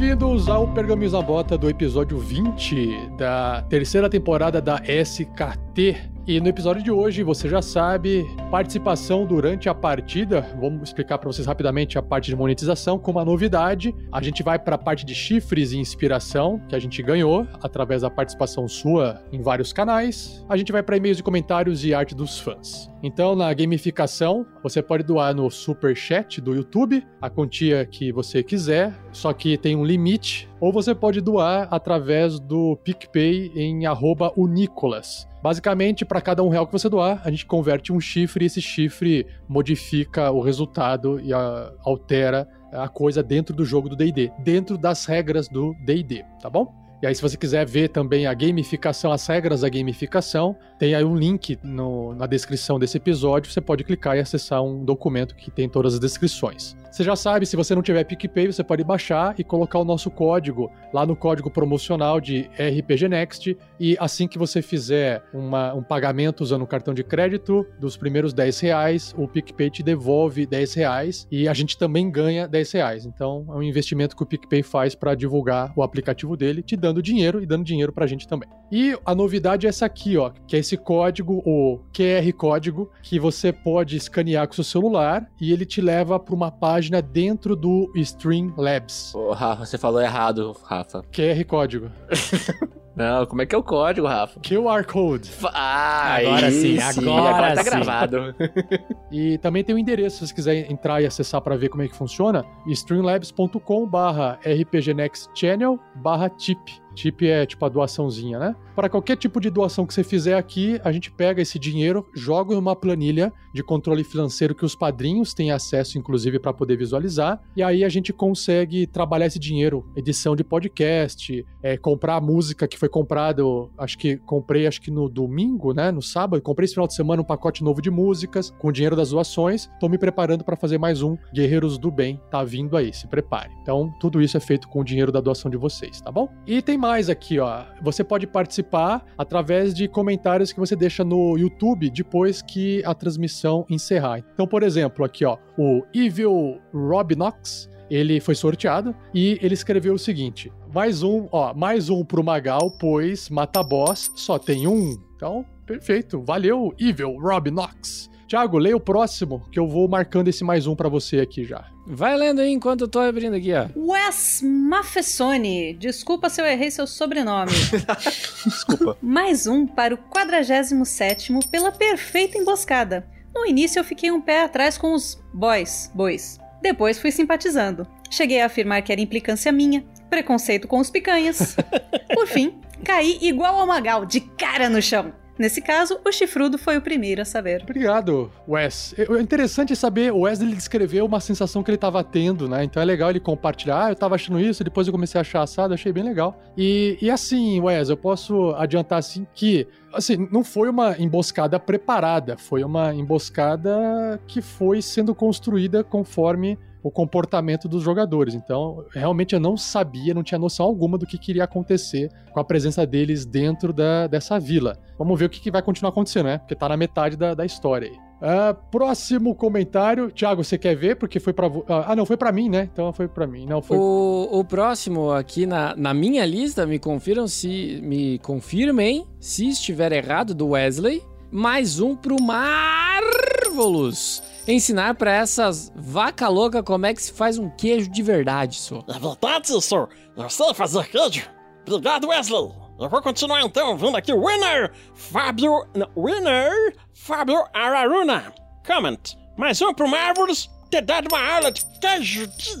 Bem-vindos ao Pergaminhos na Bota do episódio 20 da terceira temporada da SKT. E no episódio de hoje, você já sabe, participação durante a partida. Vamos explicar para vocês rapidamente a parte de monetização. Como a novidade, a gente vai para a parte de chifres e inspiração, que a gente ganhou através da participação sua em vários canais. A gente vai para e-mails e comentários e arte dos fãs. Então, na gamificação, você pode doar no Super Chat do YouTube, a quantia que você quiser, só que tem um limite. Ou você pode doar através do PicPay em arroba Unicolas. Basicamente, para cada um real que você doar, a gente converte um chifre e esse chifre modifica o resultado e a, altera a coisa dentro do jogo do D&D, dentro das regras do D&D, tá bom? E aí, se você quiser ver também a gamificação, as regras da gamificação, tem aí um link no, na descrição desse episódio. Você pode clicar e acessar um documento que tem todas as descrições. Você já sabe, se você não tiver PicPay, você pode baixar e colocar o nosso código lá no código promocional de RPG Next. E assim que você fizer uma, um pagamento usando o cartão de crédito dos primeiros 10 reais, o PicPay te devolve 10 reais e a gente também ganha 10 reais. Então é um investimento que o PicPay faz para divulgar o aplicativo dele, te dando dinheiro e dando dinheiro pra gente também. E a novidade é essa aqui, ó, que é esse código, o QR código, que você pode escanear com seu celular e ele te leva para uma página dentro do Streamlabs. Ô, Rafa, você falou errado, Rafa. QR código. Não, como é que é o código, Rafa? QR Code. Ah, Agora aí sim, agora agora tá sim. gravado. E também tem o endereço, se você quiser entrar e acessar para ver como é que funciona, streamlabs.com barra rpgnextchannel barra tip. Tip é tipo a doaçãozinha, né? Para qualquer tipo de doação que você fizer aqui, a gente pega esse dinheiro, joga em uma planilha de controle financeiro que os padrinhos têm acesso, inclusive, para poder visualizar. E aí a gente consegue trabalhar esse dinheiro, edição de podcast, é, comprar a música que foi comprada. Acho que comprei, acho que no domingo, né? No sábado, comprei esse final de semana um pacote novo de músicas com o dinheiro das doações. Tô me preparando para fazer mais um Guerreiros do Bem. Tá vindo aí, se prepare. Então, tudo isso é feito com o dinheiro da doação de vocês, tá bom? E tem mais aqui, ó. Você pode participar através de comentários que você deixa no YouTube depois que a transmissão encerrar. Então, por exemplo, aqui, ó, o Evil Rob Knox, ele foi sorteado e ele escreveu o seguinte: mais um, ó, mais um pro Magal, pois mata boss só tem um. Então, perfeito. Valeu, Evil Rob Knox. Thiago, leia o próximo, que eu vou marcando esse mais um pra você aqui já. Vai lendo aí enquanto eu tô abrindo aqui, ó. Wes Maffesoni. Desculpa se eu errei seu sobrenome. Desculpa. Mais um para o 47º pela perfeita emboscada. No início eu fiquei um pé atrás com os boys, bois. Depois fui simpatizando. Cheguei a afirmar que era implicância minha, preconceito com os picanhas. Por fim, caí igual ao Magal, de cara no chão. Nesse caso, o chifrudo foi o primeiro a saber. Obrigado, Wes. É é interessante saber, o Wesley descreveu uma sensação que ele estava tendo, né? Então é legal ele compartilhar. Ah, eu tava achando isso, depois eu comecei a achar assado, achei bem legal. E, e assim, Wes, eu posso adiantar assim que assim, não foi uma emboscada preparada, foi uma emboscada que foi sendo construída conforme o comportamento dos jogadores. Então, realmente eu não sabia, não tinha noção alguma do que queria acontecer com a presença deles dentro da, dessa vila. Vamos ver o que, que vai continuar acontecendo, né? Porque tá na metade da, da história aí. Ah, próximo comentário. Thiago, você quer ver? Porque foi pra. vo- Ah, não, foi pra mim, né? Então foi pra mim. Não, foi. O, o próximo aqui na, na minha lista, me confiram se. Me confirmem se estiver errado do Wesley. Mais um pro Marvelous. Ensinar pra essas vaca louca como é que se faz um queijo de verdade, só. É verdade, senhor. Eu sei fazer queijo. Obrigado, Wesley. Eu vou continuar então vendo aqui o winner, Fábio... Não, winner, Fábio Araruna. Comment. Mais um pro Marvelous ter dado uma aula de queijo de.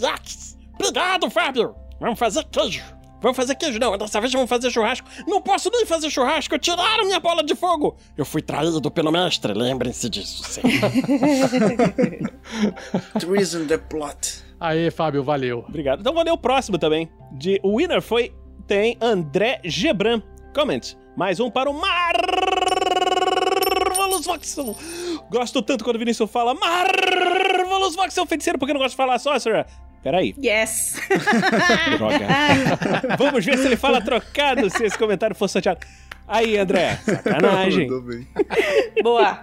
Obrigado, Fábio. Vamos fazer queijo. Vamos fazer queijo, não. Dessa vez vamos fazer churrasco. Não posso nem fazer churrasco. Tiraram minha bola de fogo. Eu fui traído pelo mestre. Lembrem-se disso, sempre. Treason the plot. Aê, Fábio, valeu. Obrigado. Então vou ler o próximo também. De, o winner foi. Tem André Gebran. Comment. Mais um para o Marvelous Voxel. Gosto tanto quando o Vinícius fala Marvelous Voxel feiticeiro, porque eu não gosto de falar Sorcerer. Peraí. Yes! Droga. Vamos ver se ele fala trocado, se esse comentário for sorteado. Aí, André. Sacanagem. Boa!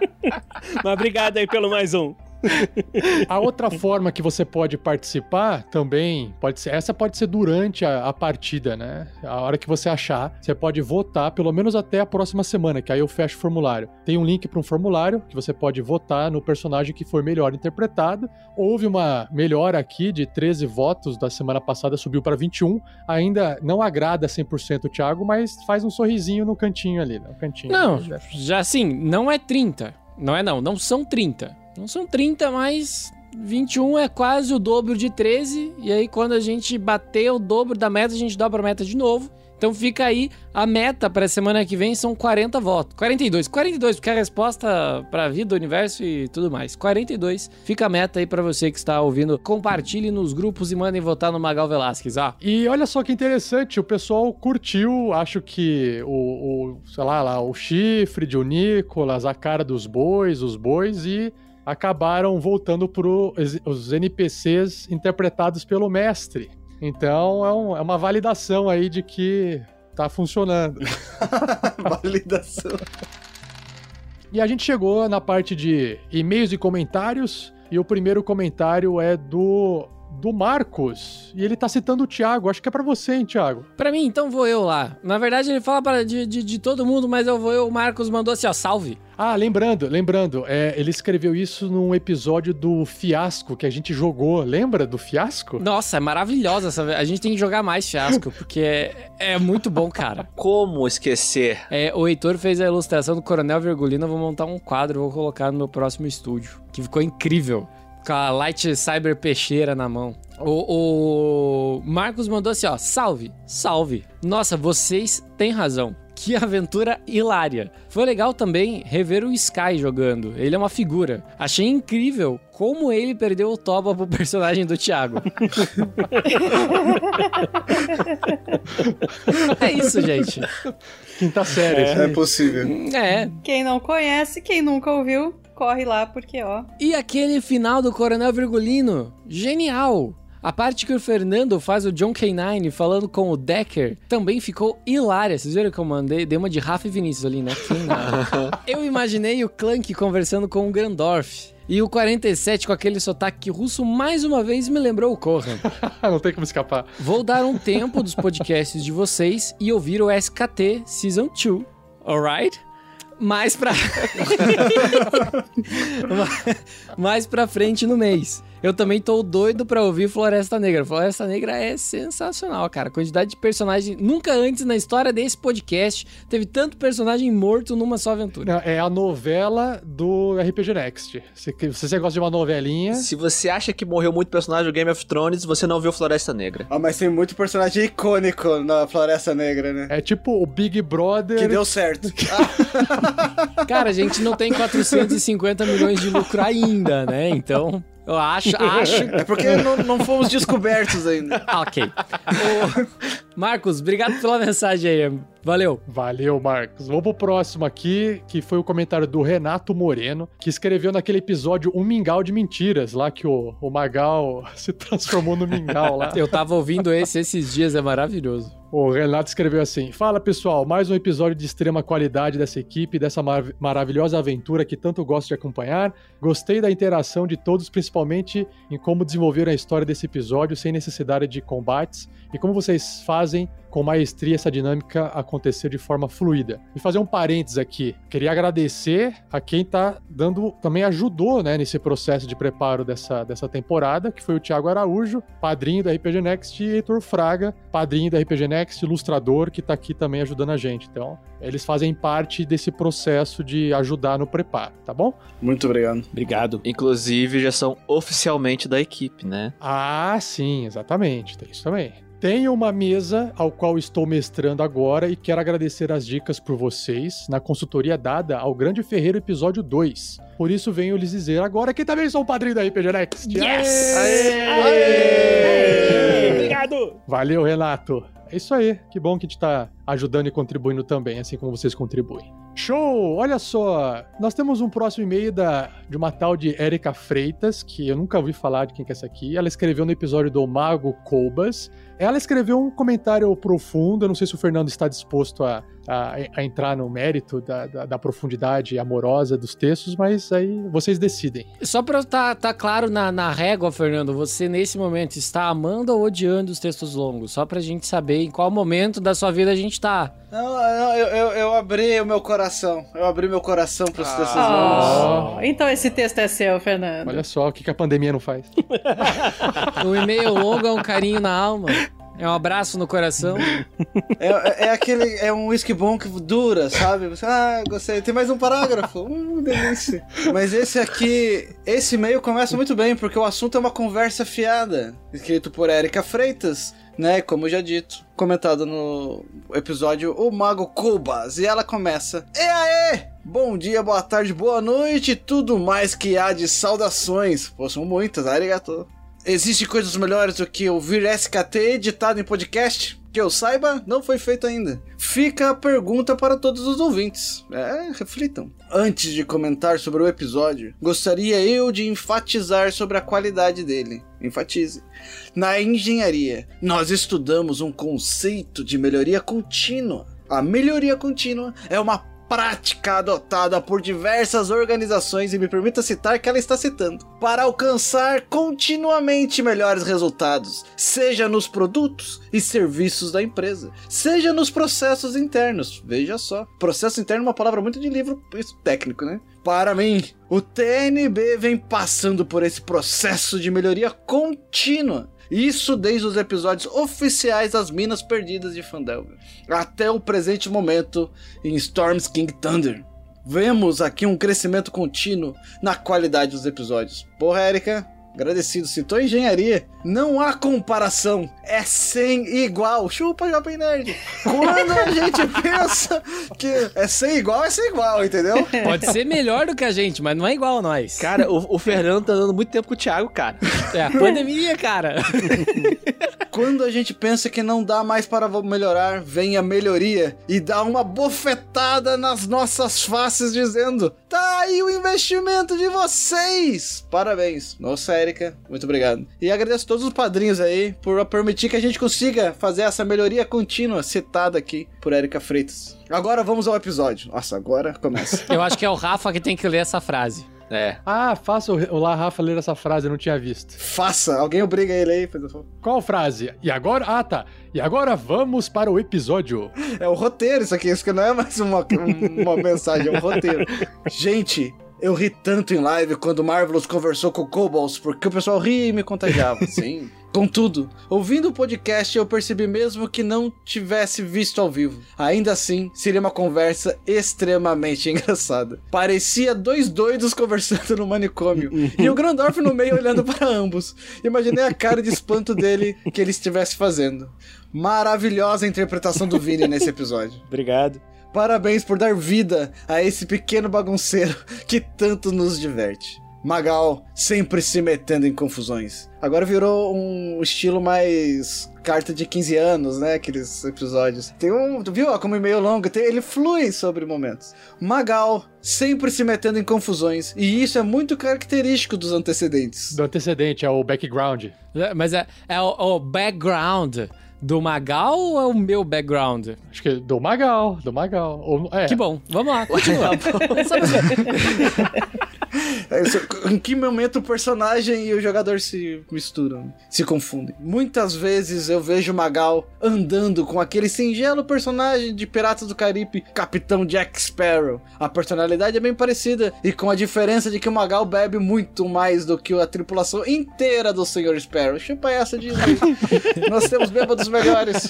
Mas obrigado aí pelo mais um. A outra forma que você pode participar também pode ser. Essa pode ser durante a, a partida, né? A hora que você achar, você pode votar, pelo menos até a próxima semana, que aí eu fecho o formulário. Tem um link para um formulário que você pode votar no personagem que for melhor interpretado. Houve uma melhora aqui de 13 votos da semana passada, subiu para 21. Ainda não agrada 100% o Thiago, mas faz um sorrisinho no cantinho ali, no cantinho. Não, já assim, não é 30. Não é não, não são 30. Não são 30, mas 21 é quase o dobro de 13. E aí, quando a gente bater o dobro da meta, a gente dobra a meta de novo. Então fica aí a meta para semana que vem são 40 votos. 42, 42, porque é a resposta para vida, universo e tudo mais. 42. Fica a meta aí para você que está ouvindo. Compartilhe nos grupos e mandem votar no Magal Velasquez, ó. E olha só que interessante, o pessoal curtiu, acho que o, o sei lá, lá, o chifre de o Nicolas, a cara dos bois, os bois, e acabaram voltando para os NPCs interpretados pelo mestre. Então é, um- é uma validação aí de que tá funcionando. Validação. E a gente chegou na parte de e-mails e comentários. E o primeiro comentário é do, do Marcos. E ele tá citando o Thiago. Acho que é pra você, hein, Thiago? Pra mim, então vou eu lá. Na verdade, ele fala para de, de, de todo mundo, mas eu vou eu. O Marcos mandou assim, ó, salve. Ah, lembrando, lembrando, é, ele escreveu isso num episódio do Fiasco que a gente jogou. Lembra do Fiasco? Nossa, é maravilhosa essa. A gente tem que jogar mais fiasco, porque é, é muito bom, cara. Como esquecer? É, o Heitor fez a ilustração do Coronel Virgulino. Eu vou montar um quadro, vou colocar no meu próximo estúdio. Que ficou incrível. Com a Light Cyber Peixeira na mão. O, o Marcos mandou assim, ó. Salve, salve. Nossa, vocês têm razão. Que aventura hilária. Foi legal também rever o Sky jogando. Ele é uma figura. Achei incrível como ele perdeu o toba pro personagem do Thiago. é isso, gente. Quinta série. É, é possível. É. Quem não conhece, quem nunca ouviu, corre lá, porque ó. E aquele final do Coronel Virgulino? Genial! A parte que o Fernando faz o John K9 falando com o Decker também ficou hilária. Vocês viram que eu mandei? Dei uma de Rafa e Vinícius ali, né? K9. eu imaginei o Clank conversando com o Grandorf. E o 47 com aquele sotaque russo mais uma vez me lembrou o Corran. Não tem como escapar. Vou dar um tempo dos podcasts de vocês e ouvir o SKT Season 2. Alright? Mais pra. Mais pra frente no mês. Eu também tô doido pra ouvir Floresta Negra. Floresta Negra é sensacional, cara. A quantidade de personagem. Nunca antes na história desse podcast teve tanto personagem morto numa só aventura. Não, É a novela do RPG Next. Se se você gosta de uma novelinha. Se você acha que morreu muito personagem do Game of Thrones, você não viu Floresta Negra. Ah, mas tem muito personagem icônico na Floresta Negra, né? É tipo o Big Brother. Que deu certo. Cara, a gente não tem 450 milhões de lucro ainda, né? Então, eu acho. acho... É porque não, não fomos descobertos ainda. ok. Ô, Marcos, obrigado pela mensagem aí. Valeu. Valeu, Marcos. Vamos pro próximo aqui, que foi o comentário do Renato Moreno, que escreveu naquele episódio Um Mingau de Mentiras, lá que o, o Magal se transformou no Mingau lá. Eu tava ouvindo esse esses dias, é maravilhoso. O Renato escreveu assim: Fala pessoal, mais um episódio de extrema qualidade dessa equipe, dessa mar- maravilhosa aventura que tanto gosto de acompanhar. Gostei da interação de todos, principalmente em como desenvolveram a história desse episódio sem necessidade de combates e como vocês fazem com maestria essa dinâmica acontecer de forma fluida. E fazer um parênteses aqui. Queria agradecer a quem tá dando, também ajudou, né, nesse processo de preparo dessa, dessa temporada, que foi o Thiago Araújo, padrinho da RPG Next, e Heitor Fraga, padrinho da RPG Next, ilustrador, que tá aqui também ajudando a gente. Então, eles fazem parte desse processo de ajudar no preparo, tá bom? Muito obrigado. Obrigado. Inclusive, já são oficialmente da equipe, né? Ah, sim, exatamente. Tem isso também. Tenho uma mesa ao qual estou mestrando agora e quero agradecer as dicas por vocês na consultoria dada ao Grande Ferreiro episódio 2. Por isso venho lhes dizer agora que também sou um padrinho da RPG Next. Yes! Obrigado! Valeu, Renato. É isso aí. Que bom que a gente tá ajudando e contribuindo também, assim como vocês contribuem. Show! Olha só, nós temos um próximo e-mail da, de uma tal de Érica Freitas, que eu nunca ouvi falar de quem que é essa aqui. Ela escreveu no episódio do Mago Colbas. Ela escreveu um comentário profundo, eu não sei se o Fernando está disposto a, a, a entrar no mérito da, da, da profundidade amorosa dos textos, mas aí vocês decidem. Só pra tá, tá claro na, na régua, Fernando, você nesse momento está amando ou odiando os textos longos? Só pra gente saber em qual momento da sua vida a gente tá. Não, não, eu, eu, eu abri o meu coração. Eu abri meu coração pros textos longos. Oh, então esse texto é seu, Fernando. Olha só o que, que a pandemia não faz. O e-mail longo é um carinho na alma. É um abraço no coração. É, é- é aquele. É um whisky bom que dura, sabe? Você, ah, gostei. Tem mais um parágrafo. Hum, delícia. Mas esse aqui. Esse e-mail começa muito bem, porque o assunto é uma conversa fiada. Escrito por Érica Freitas, né? Como já dito. Comentado no episódio O Mago Cubas. E ela começa. E aí? Bom dia, boa tarde, boa noite, tudo mais que há de saudações. Pô, são muitas, arigato. Existe coisas melhores do que ouvir SKT editado em podcast? Que eu saiba, não foi feito ainda. Fica a pergunta para todos os ouvintes. É, reflitam. Antes de comentar sobre o episódio, gostaria eu de enfatizar sobre a qualidade dele. Enfatize. Na engenharia, nós estudamos um conceito de melhoria contínua. A melhoria contínua é uma prática adotada por diversas organizações e me permita citar que ela está citando para alcançar continuamente melhores resultados, seja nos produtos e serviços da empresa, seja nos processos internos. Veja só, processo interno é uma palavra muito de livro técnico, né? Para mim, o TNB vem passando por esse processo de melhoria contínua. Isso desde os episódios oficiais das Minas Perdidas de Fandelver, até o presente momento em Storm's King Thunder. vemos aqui um crescimento contínuo na qualidade dos episódios. Porra, Érica, agradecido. Citou engenharia. Não há comparação. É sem igual. Chupa, Jovem Nerd. Quando a gente pensa que é sem igual, é sem igual, entendeu? Pode ser melhor do que a gente, mas não é igual a nós. Cara, o, o Fernando tá dando muito tempo com o Thiago, cara. É a pandemia, cara. Quando a gente pensa que não dá mais para melhorar, vem a melhoria e dá uma bofetada nas nossas faces dizendo: Tá aí o investimento de vocês! Parabéns. Nossa, Muito obrigado. E agradeço a todos os padrinhos aí por permitir que a gente consiga fazer essa melhoria contínua citada aqui por Érica Freitas. Agora vamos ao episódio. Nossa, agora começa. Eu acho que é o Rafa que tem que ler essa frase. É. Ah, faça o, o lá, Rafa, ler essa frase, eu não tinha visto. Faça, alguém obriga ele aí. Qual frase? E agora. Ah, tá. E agora vamos para o episódio. É o roteiro isso aqui, isso que não é mais uma, um- uma mensagem, é um roteiro. Gente, eu ri tanto em live quando o Marvelous conversou com o Kobolds, porque o pessoal ria e me contagiava. Sim. Contudo, ouvindo o podcast, eu percebi mesmo que não tivesse visto ao vivo. Ainda assim, seria uma conversa extremamente engraçada. Parecia dois doidos conversando no manicômio. e o Grandorf no meio olhando para ambos. Imaginei a cara de espanto dele que ele estivesse fazendo. Maravilhosa a interpretação do Vini nesse episódio. Obrigado. Parabéns por dar vida a esse pequeno bagunceiro que tanto nos diverte. Magal sempre se metendo em confusões. Agora virou um estilo mais carta de 15 anos, né? Aqueles episódios. Tem um. Tu viu ó, como e-mail longo? Tem, ele flui sobre momentos. Magal sempre se metendo em confusões. E isso é muito característico dos antecedentes. Do antecedente, é o background. É, Mas é, é o, o background do Magal ou é o meu background? Acho que do Magal, do Magal. Ou- é. Que bom, vamos lá, continua. É isso, em que momento o personagem e o jogador se misturam, se confundem? Muitas vezes eu vejo o Magal andando com aquele singelo personagem de Piratas do Caribe, Capitão Jack Sparrow. A personalidade é bem parecida, e com a diferença de que o Magal bebe muito mais do que a tripulação inteira do Sr. Sparrow. Chupa essa de Nós temos bêbados melhores.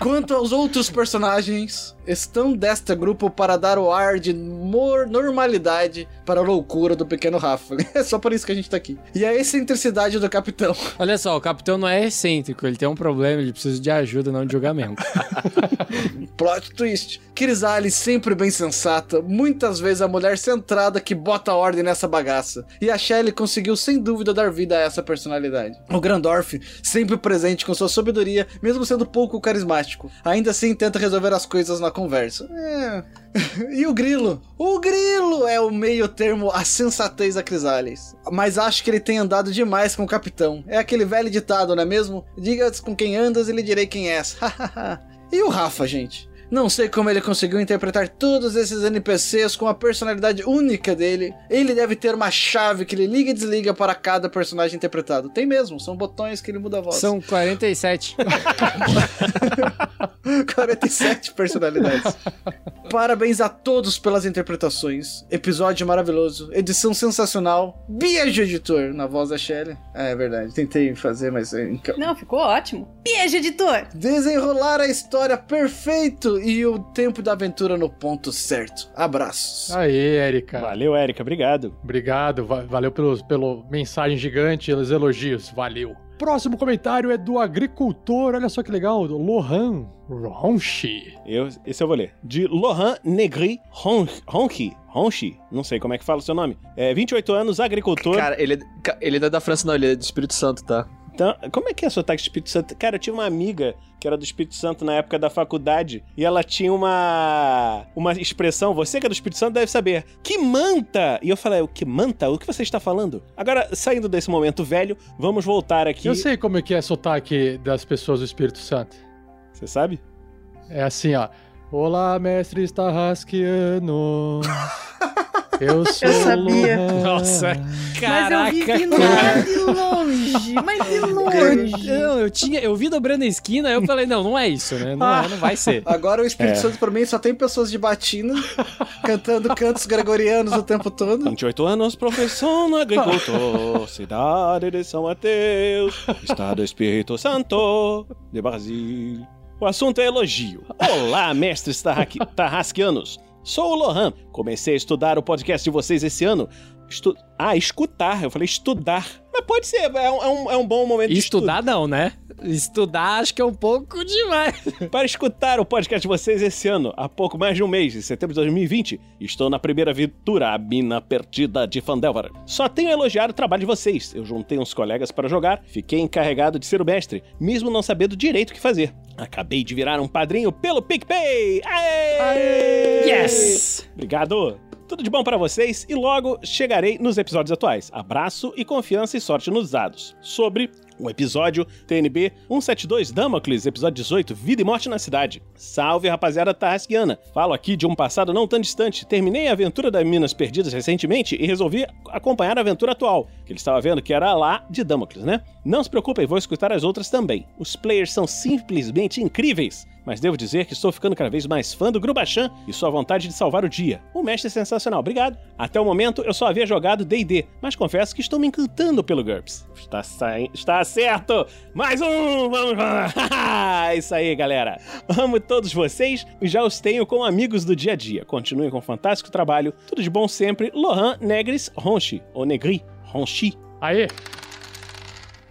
Quanto aos outros personagens, estão desta grupo para dar o ar de normalidade para a loucura do pequeno Rafa. É só por isso que a gente tá aqui. E a excentricidade do capitão. Olha só, o capitão não é excêntrico, ele tem um problema, ele precisa de ajuda, não de julgamento. Plot twist. Crisale sempre bem sensata, muitas vezes a mulher centrada que bota ordem nessa bagaça. E a Shelley conseguiu sem dúvida dar vida a essa personalidade. O Grandorf, sempre presente com sua sabedoria, mesmo sendo pouco carismático. Ainda assim tenta resolver as coisas na conversa. É. E o Grilo? O Grilo é o meio termo a sensatez da Crisales. Mas acho que ele tem andado demais com o capitão. É aquele velho ditado, não é mesmo? Diga com quem andas e lhe direi quem és. e o Rafa, gente? Não sei como ele conseguiu interpretar todos esses NPCs com a personalidade única dele. Ele deve ter uma chave que ele liga e desliga para cada personagem interpretado. Tem mesmo, são botões que ele muda a voz. São 47. 47 personalidades. Parabéns a todos pelas interpretações. Episódio maravilhoso, edição sensacional. Beijo, editor, na voz da Shelly. É, é verdade, tentei fazer, mas. é inca- Não, ficou ótimo. Beijo, editor! Desenrolar a história perfeito e o tempo da aventura no ponto certo. Abraços. Aí, Érica. Valeu, Érica, obrigado. Obrigado, va- valeu pelos, pelo mensagem gigante, pelos elogios, valeu. Próximo comentário é do agricultor, olha só que legal, do Lohan Ronchi. Eu, esse eu vou ler. De Lohan Negri Ron- Ronchi. Ronchi? Não sei como é que fala o seu nome. É 28 anos, agricultor. Cara, ele, é- ele não é da França, não, ele é do Espírito Santo, tá? Então, como é que é sotaque do Espírito Santo? Cara, eu tinha uma amiga que era do Espírito Santo na época da faculdade e ela tinha uma uma expressão, você que é do Espírito Santo deve saber, que manta! E eu falei, o que manta? O que você está falando? Agora, saindo desse momento velho, vamos voltar aqui. Eu sei como é que é sotaque das pessoas do Espírito Santo. Você sabe? É assim, ó. Olá, mestres tarrasquianos. Eu sou Eu sabia. Nossa, Mas caraca. eu vi vindo lá de longe, mas de longe. Eu, não, eu tinha, eu vi dobrando a esquina, eu falei, não, não é isso, né? Não, é, não vai ser. Agora o Espírito É. Santo pra mim só tem pessoas de batina cantando cantos gregorianos o tempo todo. 28 anos, professor no agricultor, cidade de São Mateus, estado Espírito Santo de Brasil. O assunto é elogio. Olá, mestres tarrasquianos. Sou o Lohan. Comecei a estudar o podcast de vocês esse ano. Estu... Ah, escutar. Eu falei estudar. Mas pode ser, é um, é um, é um bom momento de Estudar não, né? Estudar acho que é um pouco demais. Para escutar o podcast de vocês esse ano, há pouco mais de um mês, em setembro de 2020, estou na primeira aventura, a Mina Perdida de Fandelver. Só tenho a elogiar o trabalho de vocês. Eu juntei uns colegas para jogar, fiquei encarregado de ser o mestre, mesmo não sabendo direito o que fazer. Acabei de virar um padrinho pelo PicPay! Aê! Yes! Obrigado! Tudo de bom para vocês e logo chegarei nos episódios atuais. Abraço e confiança e sorte nos dados. Sobre o episódio TNB 172 Damocles, episódio 18, Vida e Morte na Cidade. Salve, rapaziada tarrasquiana. Falo aqui de um passado não tão distante. Terminei a aventura das Minas Perdidas recentemente e resolvi acompanhar a aventura atual, que ele estava vendo que era lá de Damocles, né? Não se preocupem, vou escutar as outras também. Os players são simplesmente incríveis mas devo dizer que estou ficando cada vez mais fã do Grubachan e sua vontade de salvar o dia. O mestre é sensacional, obrigado. Até o momento eu só havia jogado D&D, mas confesso que estou me encantando pelo GURPS. Está. Está certo! Mais um! Vamos lá! Isso aí, galera. Amo todos vocês e já os tenho como amigos do dia a dia. Continuem com um fantástico trabalho. Tudo de bom sempre. Lohan Negris Ronchi, ou Negri Ronchi. Aê!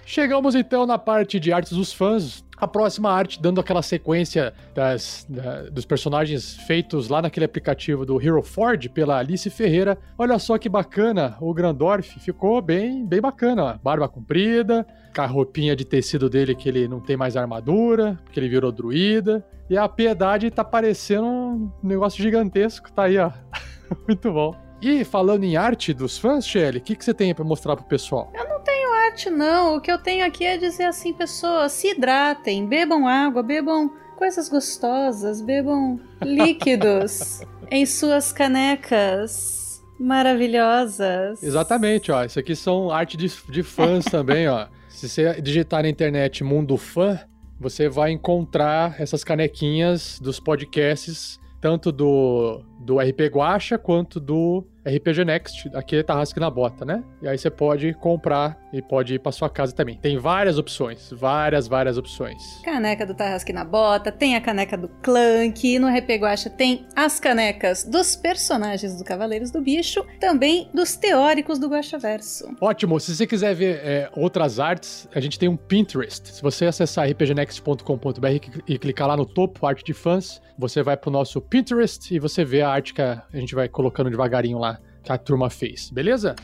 Chegamos então na parte de artes dos fãs. A próxima arte, dando aquela sequência das, da- dos personagens feitos lá naquele aplicativo do Hero Ford pela Alice Ferreira. Olha só que bacana, o Grandorf ficou bem, bem bacana. Barba comprida, com a roupinha de tecido dele que ele não tem mais armadura, porque ele virou druida. E a piedade tá parecendo um negócio gigantesco, tá aí, ó. Muito bom. E falando em arte dos fãs, Shelly, o que, que você tem pra mostrar pro pessoal? Eu não tenho arte, não. O que eu tenho aqui é dizer assim, pessoas, se hidratem, bebam água, bebam coisas gostosas, bebam líquidos em suas canecas maravilhosas. Exatamente, ó. Isso aqui são arte de, de fãs também, ó. Se você digitar na internet Mundo Fã, você vai encontrar essas canequinhas dos podcasts, tanto do, do RP Guacha quanto do RPG Next, aqui é Tarrasque na Bota, né? E aí você pode comprar e pode ir pra sua casa também. Tem várias opções, várias, várias opções. Caneca do Tarrasque na Bota, tem a caneca do Clank, no Repeguacha tem as canecas dos personagens do Cavaleiros do Bicho, também dos teóricos do Guaxaverso. Ótimo, se você quiser ver é, outras artes, a gente tem um Pinterest. Se você acessar rpgnext.com.br e clicar lá no topo, arte de fãs, você vai pro nosso Pinterest e você vê a arte que a gente vai colocando devagarinho lá, que a turma fez, beleza?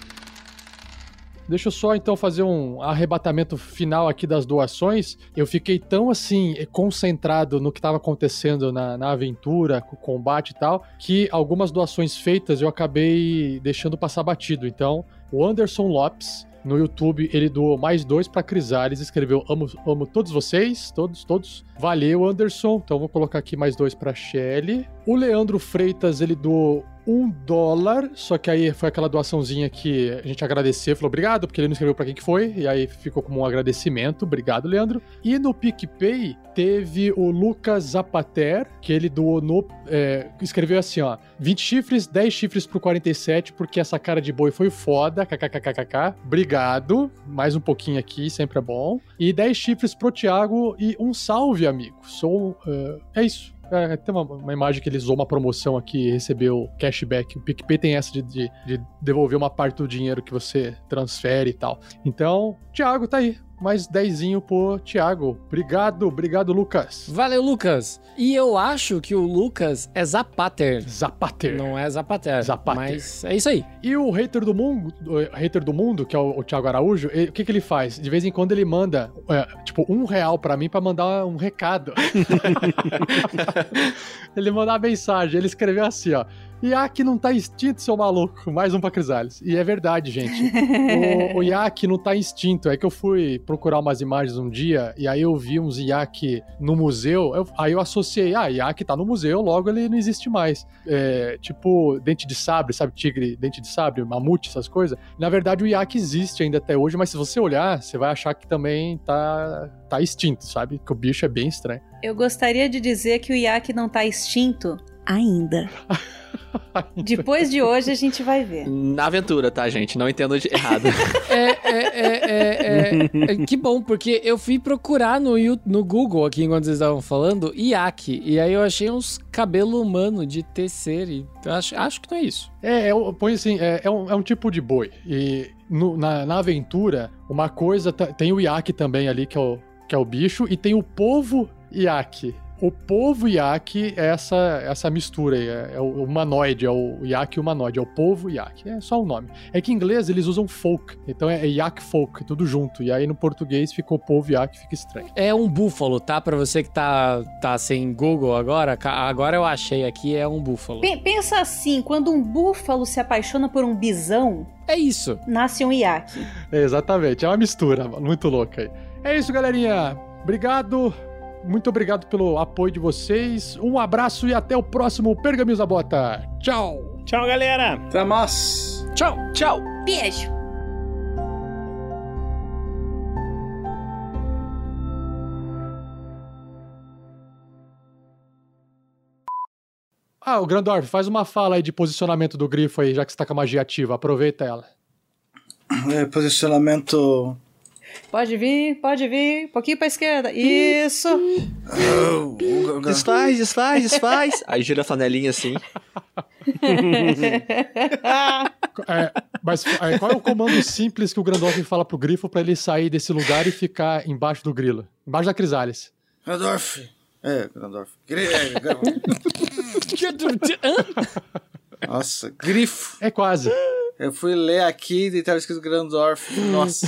Deixa eu só então fazer um arrebatamento final aqui das doações. Eu fiquei tão assim concentrado no que estava acontecendo na, na aventura, com o combate e tal, que algumas doações feitas eu acabei deixando passar batido. Então, o Anderson Lopes no YouTube ele doou mais dois para Crisales, escreveu amo, amo todos vocês, todos, todos. Valeu, Anderson. Então vou colocar aqui mais dois para Shelly. O Leandro Freitas ele doou um dólar, só que aí foi aquela doaçãozinha que a gente agradeceu, falou obrigado, porque ele não escreveu pra quem que foi, e aí ficou como um agradecimento, obrigado, Leandro. E no PicPay teve o Lucas Zapater, que ele doou no. é, escreveu assim, ó: 20 chifres, 10 chifres pro 47, porque essa cara de boi foi foda, kkkkkk. Obrigado, mais um pouquinho aqui, sempre é bom. E 10 chifres pro Thiago e um salve, amigo. Sou. é, é isso. É, tem uma, uma imagem que ele usou uma promoção aqui e recebeu cashback. O PicPay tem essa de, de, de devolver uma parte do dinheiro que você transfere e tal. Então, Thiago tá aí. Mais dezinho pro Thiago. Obrigado, obrigado, Lucas. Valeu, Lucas. E eu acho que o Lucas é Zapater. Zapater. Não é Zapater. Zapater. Mas é isso aí. E o hater do mundo, o hater do mundo, que é o, o Thiago Araújo, ele- o que, que ele faz? De vez em quando ele manda, é, tipo, um real pra mim pra mandar um recado. ele mandou uma mensagem, ele escreveu assim, ó. Iac não tá extinto, seu maluco. Mais um pra Crisales. E é verdade, gente. o, o Iac não tá extinto. É que eu fui procurar umas imagens um dia e aí eu vi uns Iac no museu. eu- aí eu associei, ah, Iac tá no museu, logo ele não existe mais. É, tipo, dente de sabre, sabe? Tigre, dente de sabre, mamute, essas coisas. Na verdade, o Iac existe ainda até hoje, mas se você olhar, você vai achar que também tá, tá extinto, sabe? Que o bicho é bem estranho. Eu gostaria de dizer que o Iac não tá extinto, ainda. Depois de hoje a gente vai ver. Na aventura, tá, gente? Não entendo de errado. É, é, é, é, é, é, que bom, porque eu fui procurar no, no Google aqui enquanto vocês estavam falando, Iaque, e aí eu achei uns cabelo humano de tecer, e eu acho, acho que não é isso. É, é, um- põe assim, é, é um, é um tipo de boi. E no- na, na aventura, uma coisa. tem o iaque também ali, que é o, que é o bicho, e tem o povo iaque. O povo iaque é essa, essa mistura aí, é, é o humanoide, é o iaque humanoide, é o povo iaque. É só o nome. É que em inglês eles usam folk, então é, é iaque folk, tudo junto. E aí no português ficou povo iaque, fica estranho. É um búfalo, tá? Pra você que tá, tá sem Google agora, agora eu achei aqui, é um búfalo. Pe- pensa assim, quando um búfalo se apaixona por um bisão, É isso. nasce um iaque. É, exatamente, é uma mistura muito louca aí. É isso, galerinha. Obrigado. Muito obrigado pelo apoio de vocês. Um abraço e até o próximo Pergaminhos da Bota. Tchau. Tchau, galera. Até mais. Tchau. Tchau. Beijo. Ah, o Grandorf, faz uma fala aí de posicionamento do grifo aí, já que você tá com a magia ativa. Aproveita ela. É, posicionamento. Pode vir, pode vir. Um pouquinho pra esquerda. Isso. Oh, Desfaz, desfaz, desfaz. Aí gira a flanelinha assim. É, mas é, qual é o comando simples que o Grandorf fala pro grifo pra ele sair desse lugar e ficar embaixo do grilo? Embaixo da Crisales. Grandorf. É, Grandorf. Gri- é, Gra- Nossa, grifo. É quase. Eu fui ler aqui e tava escrito Grandorf. Nossa.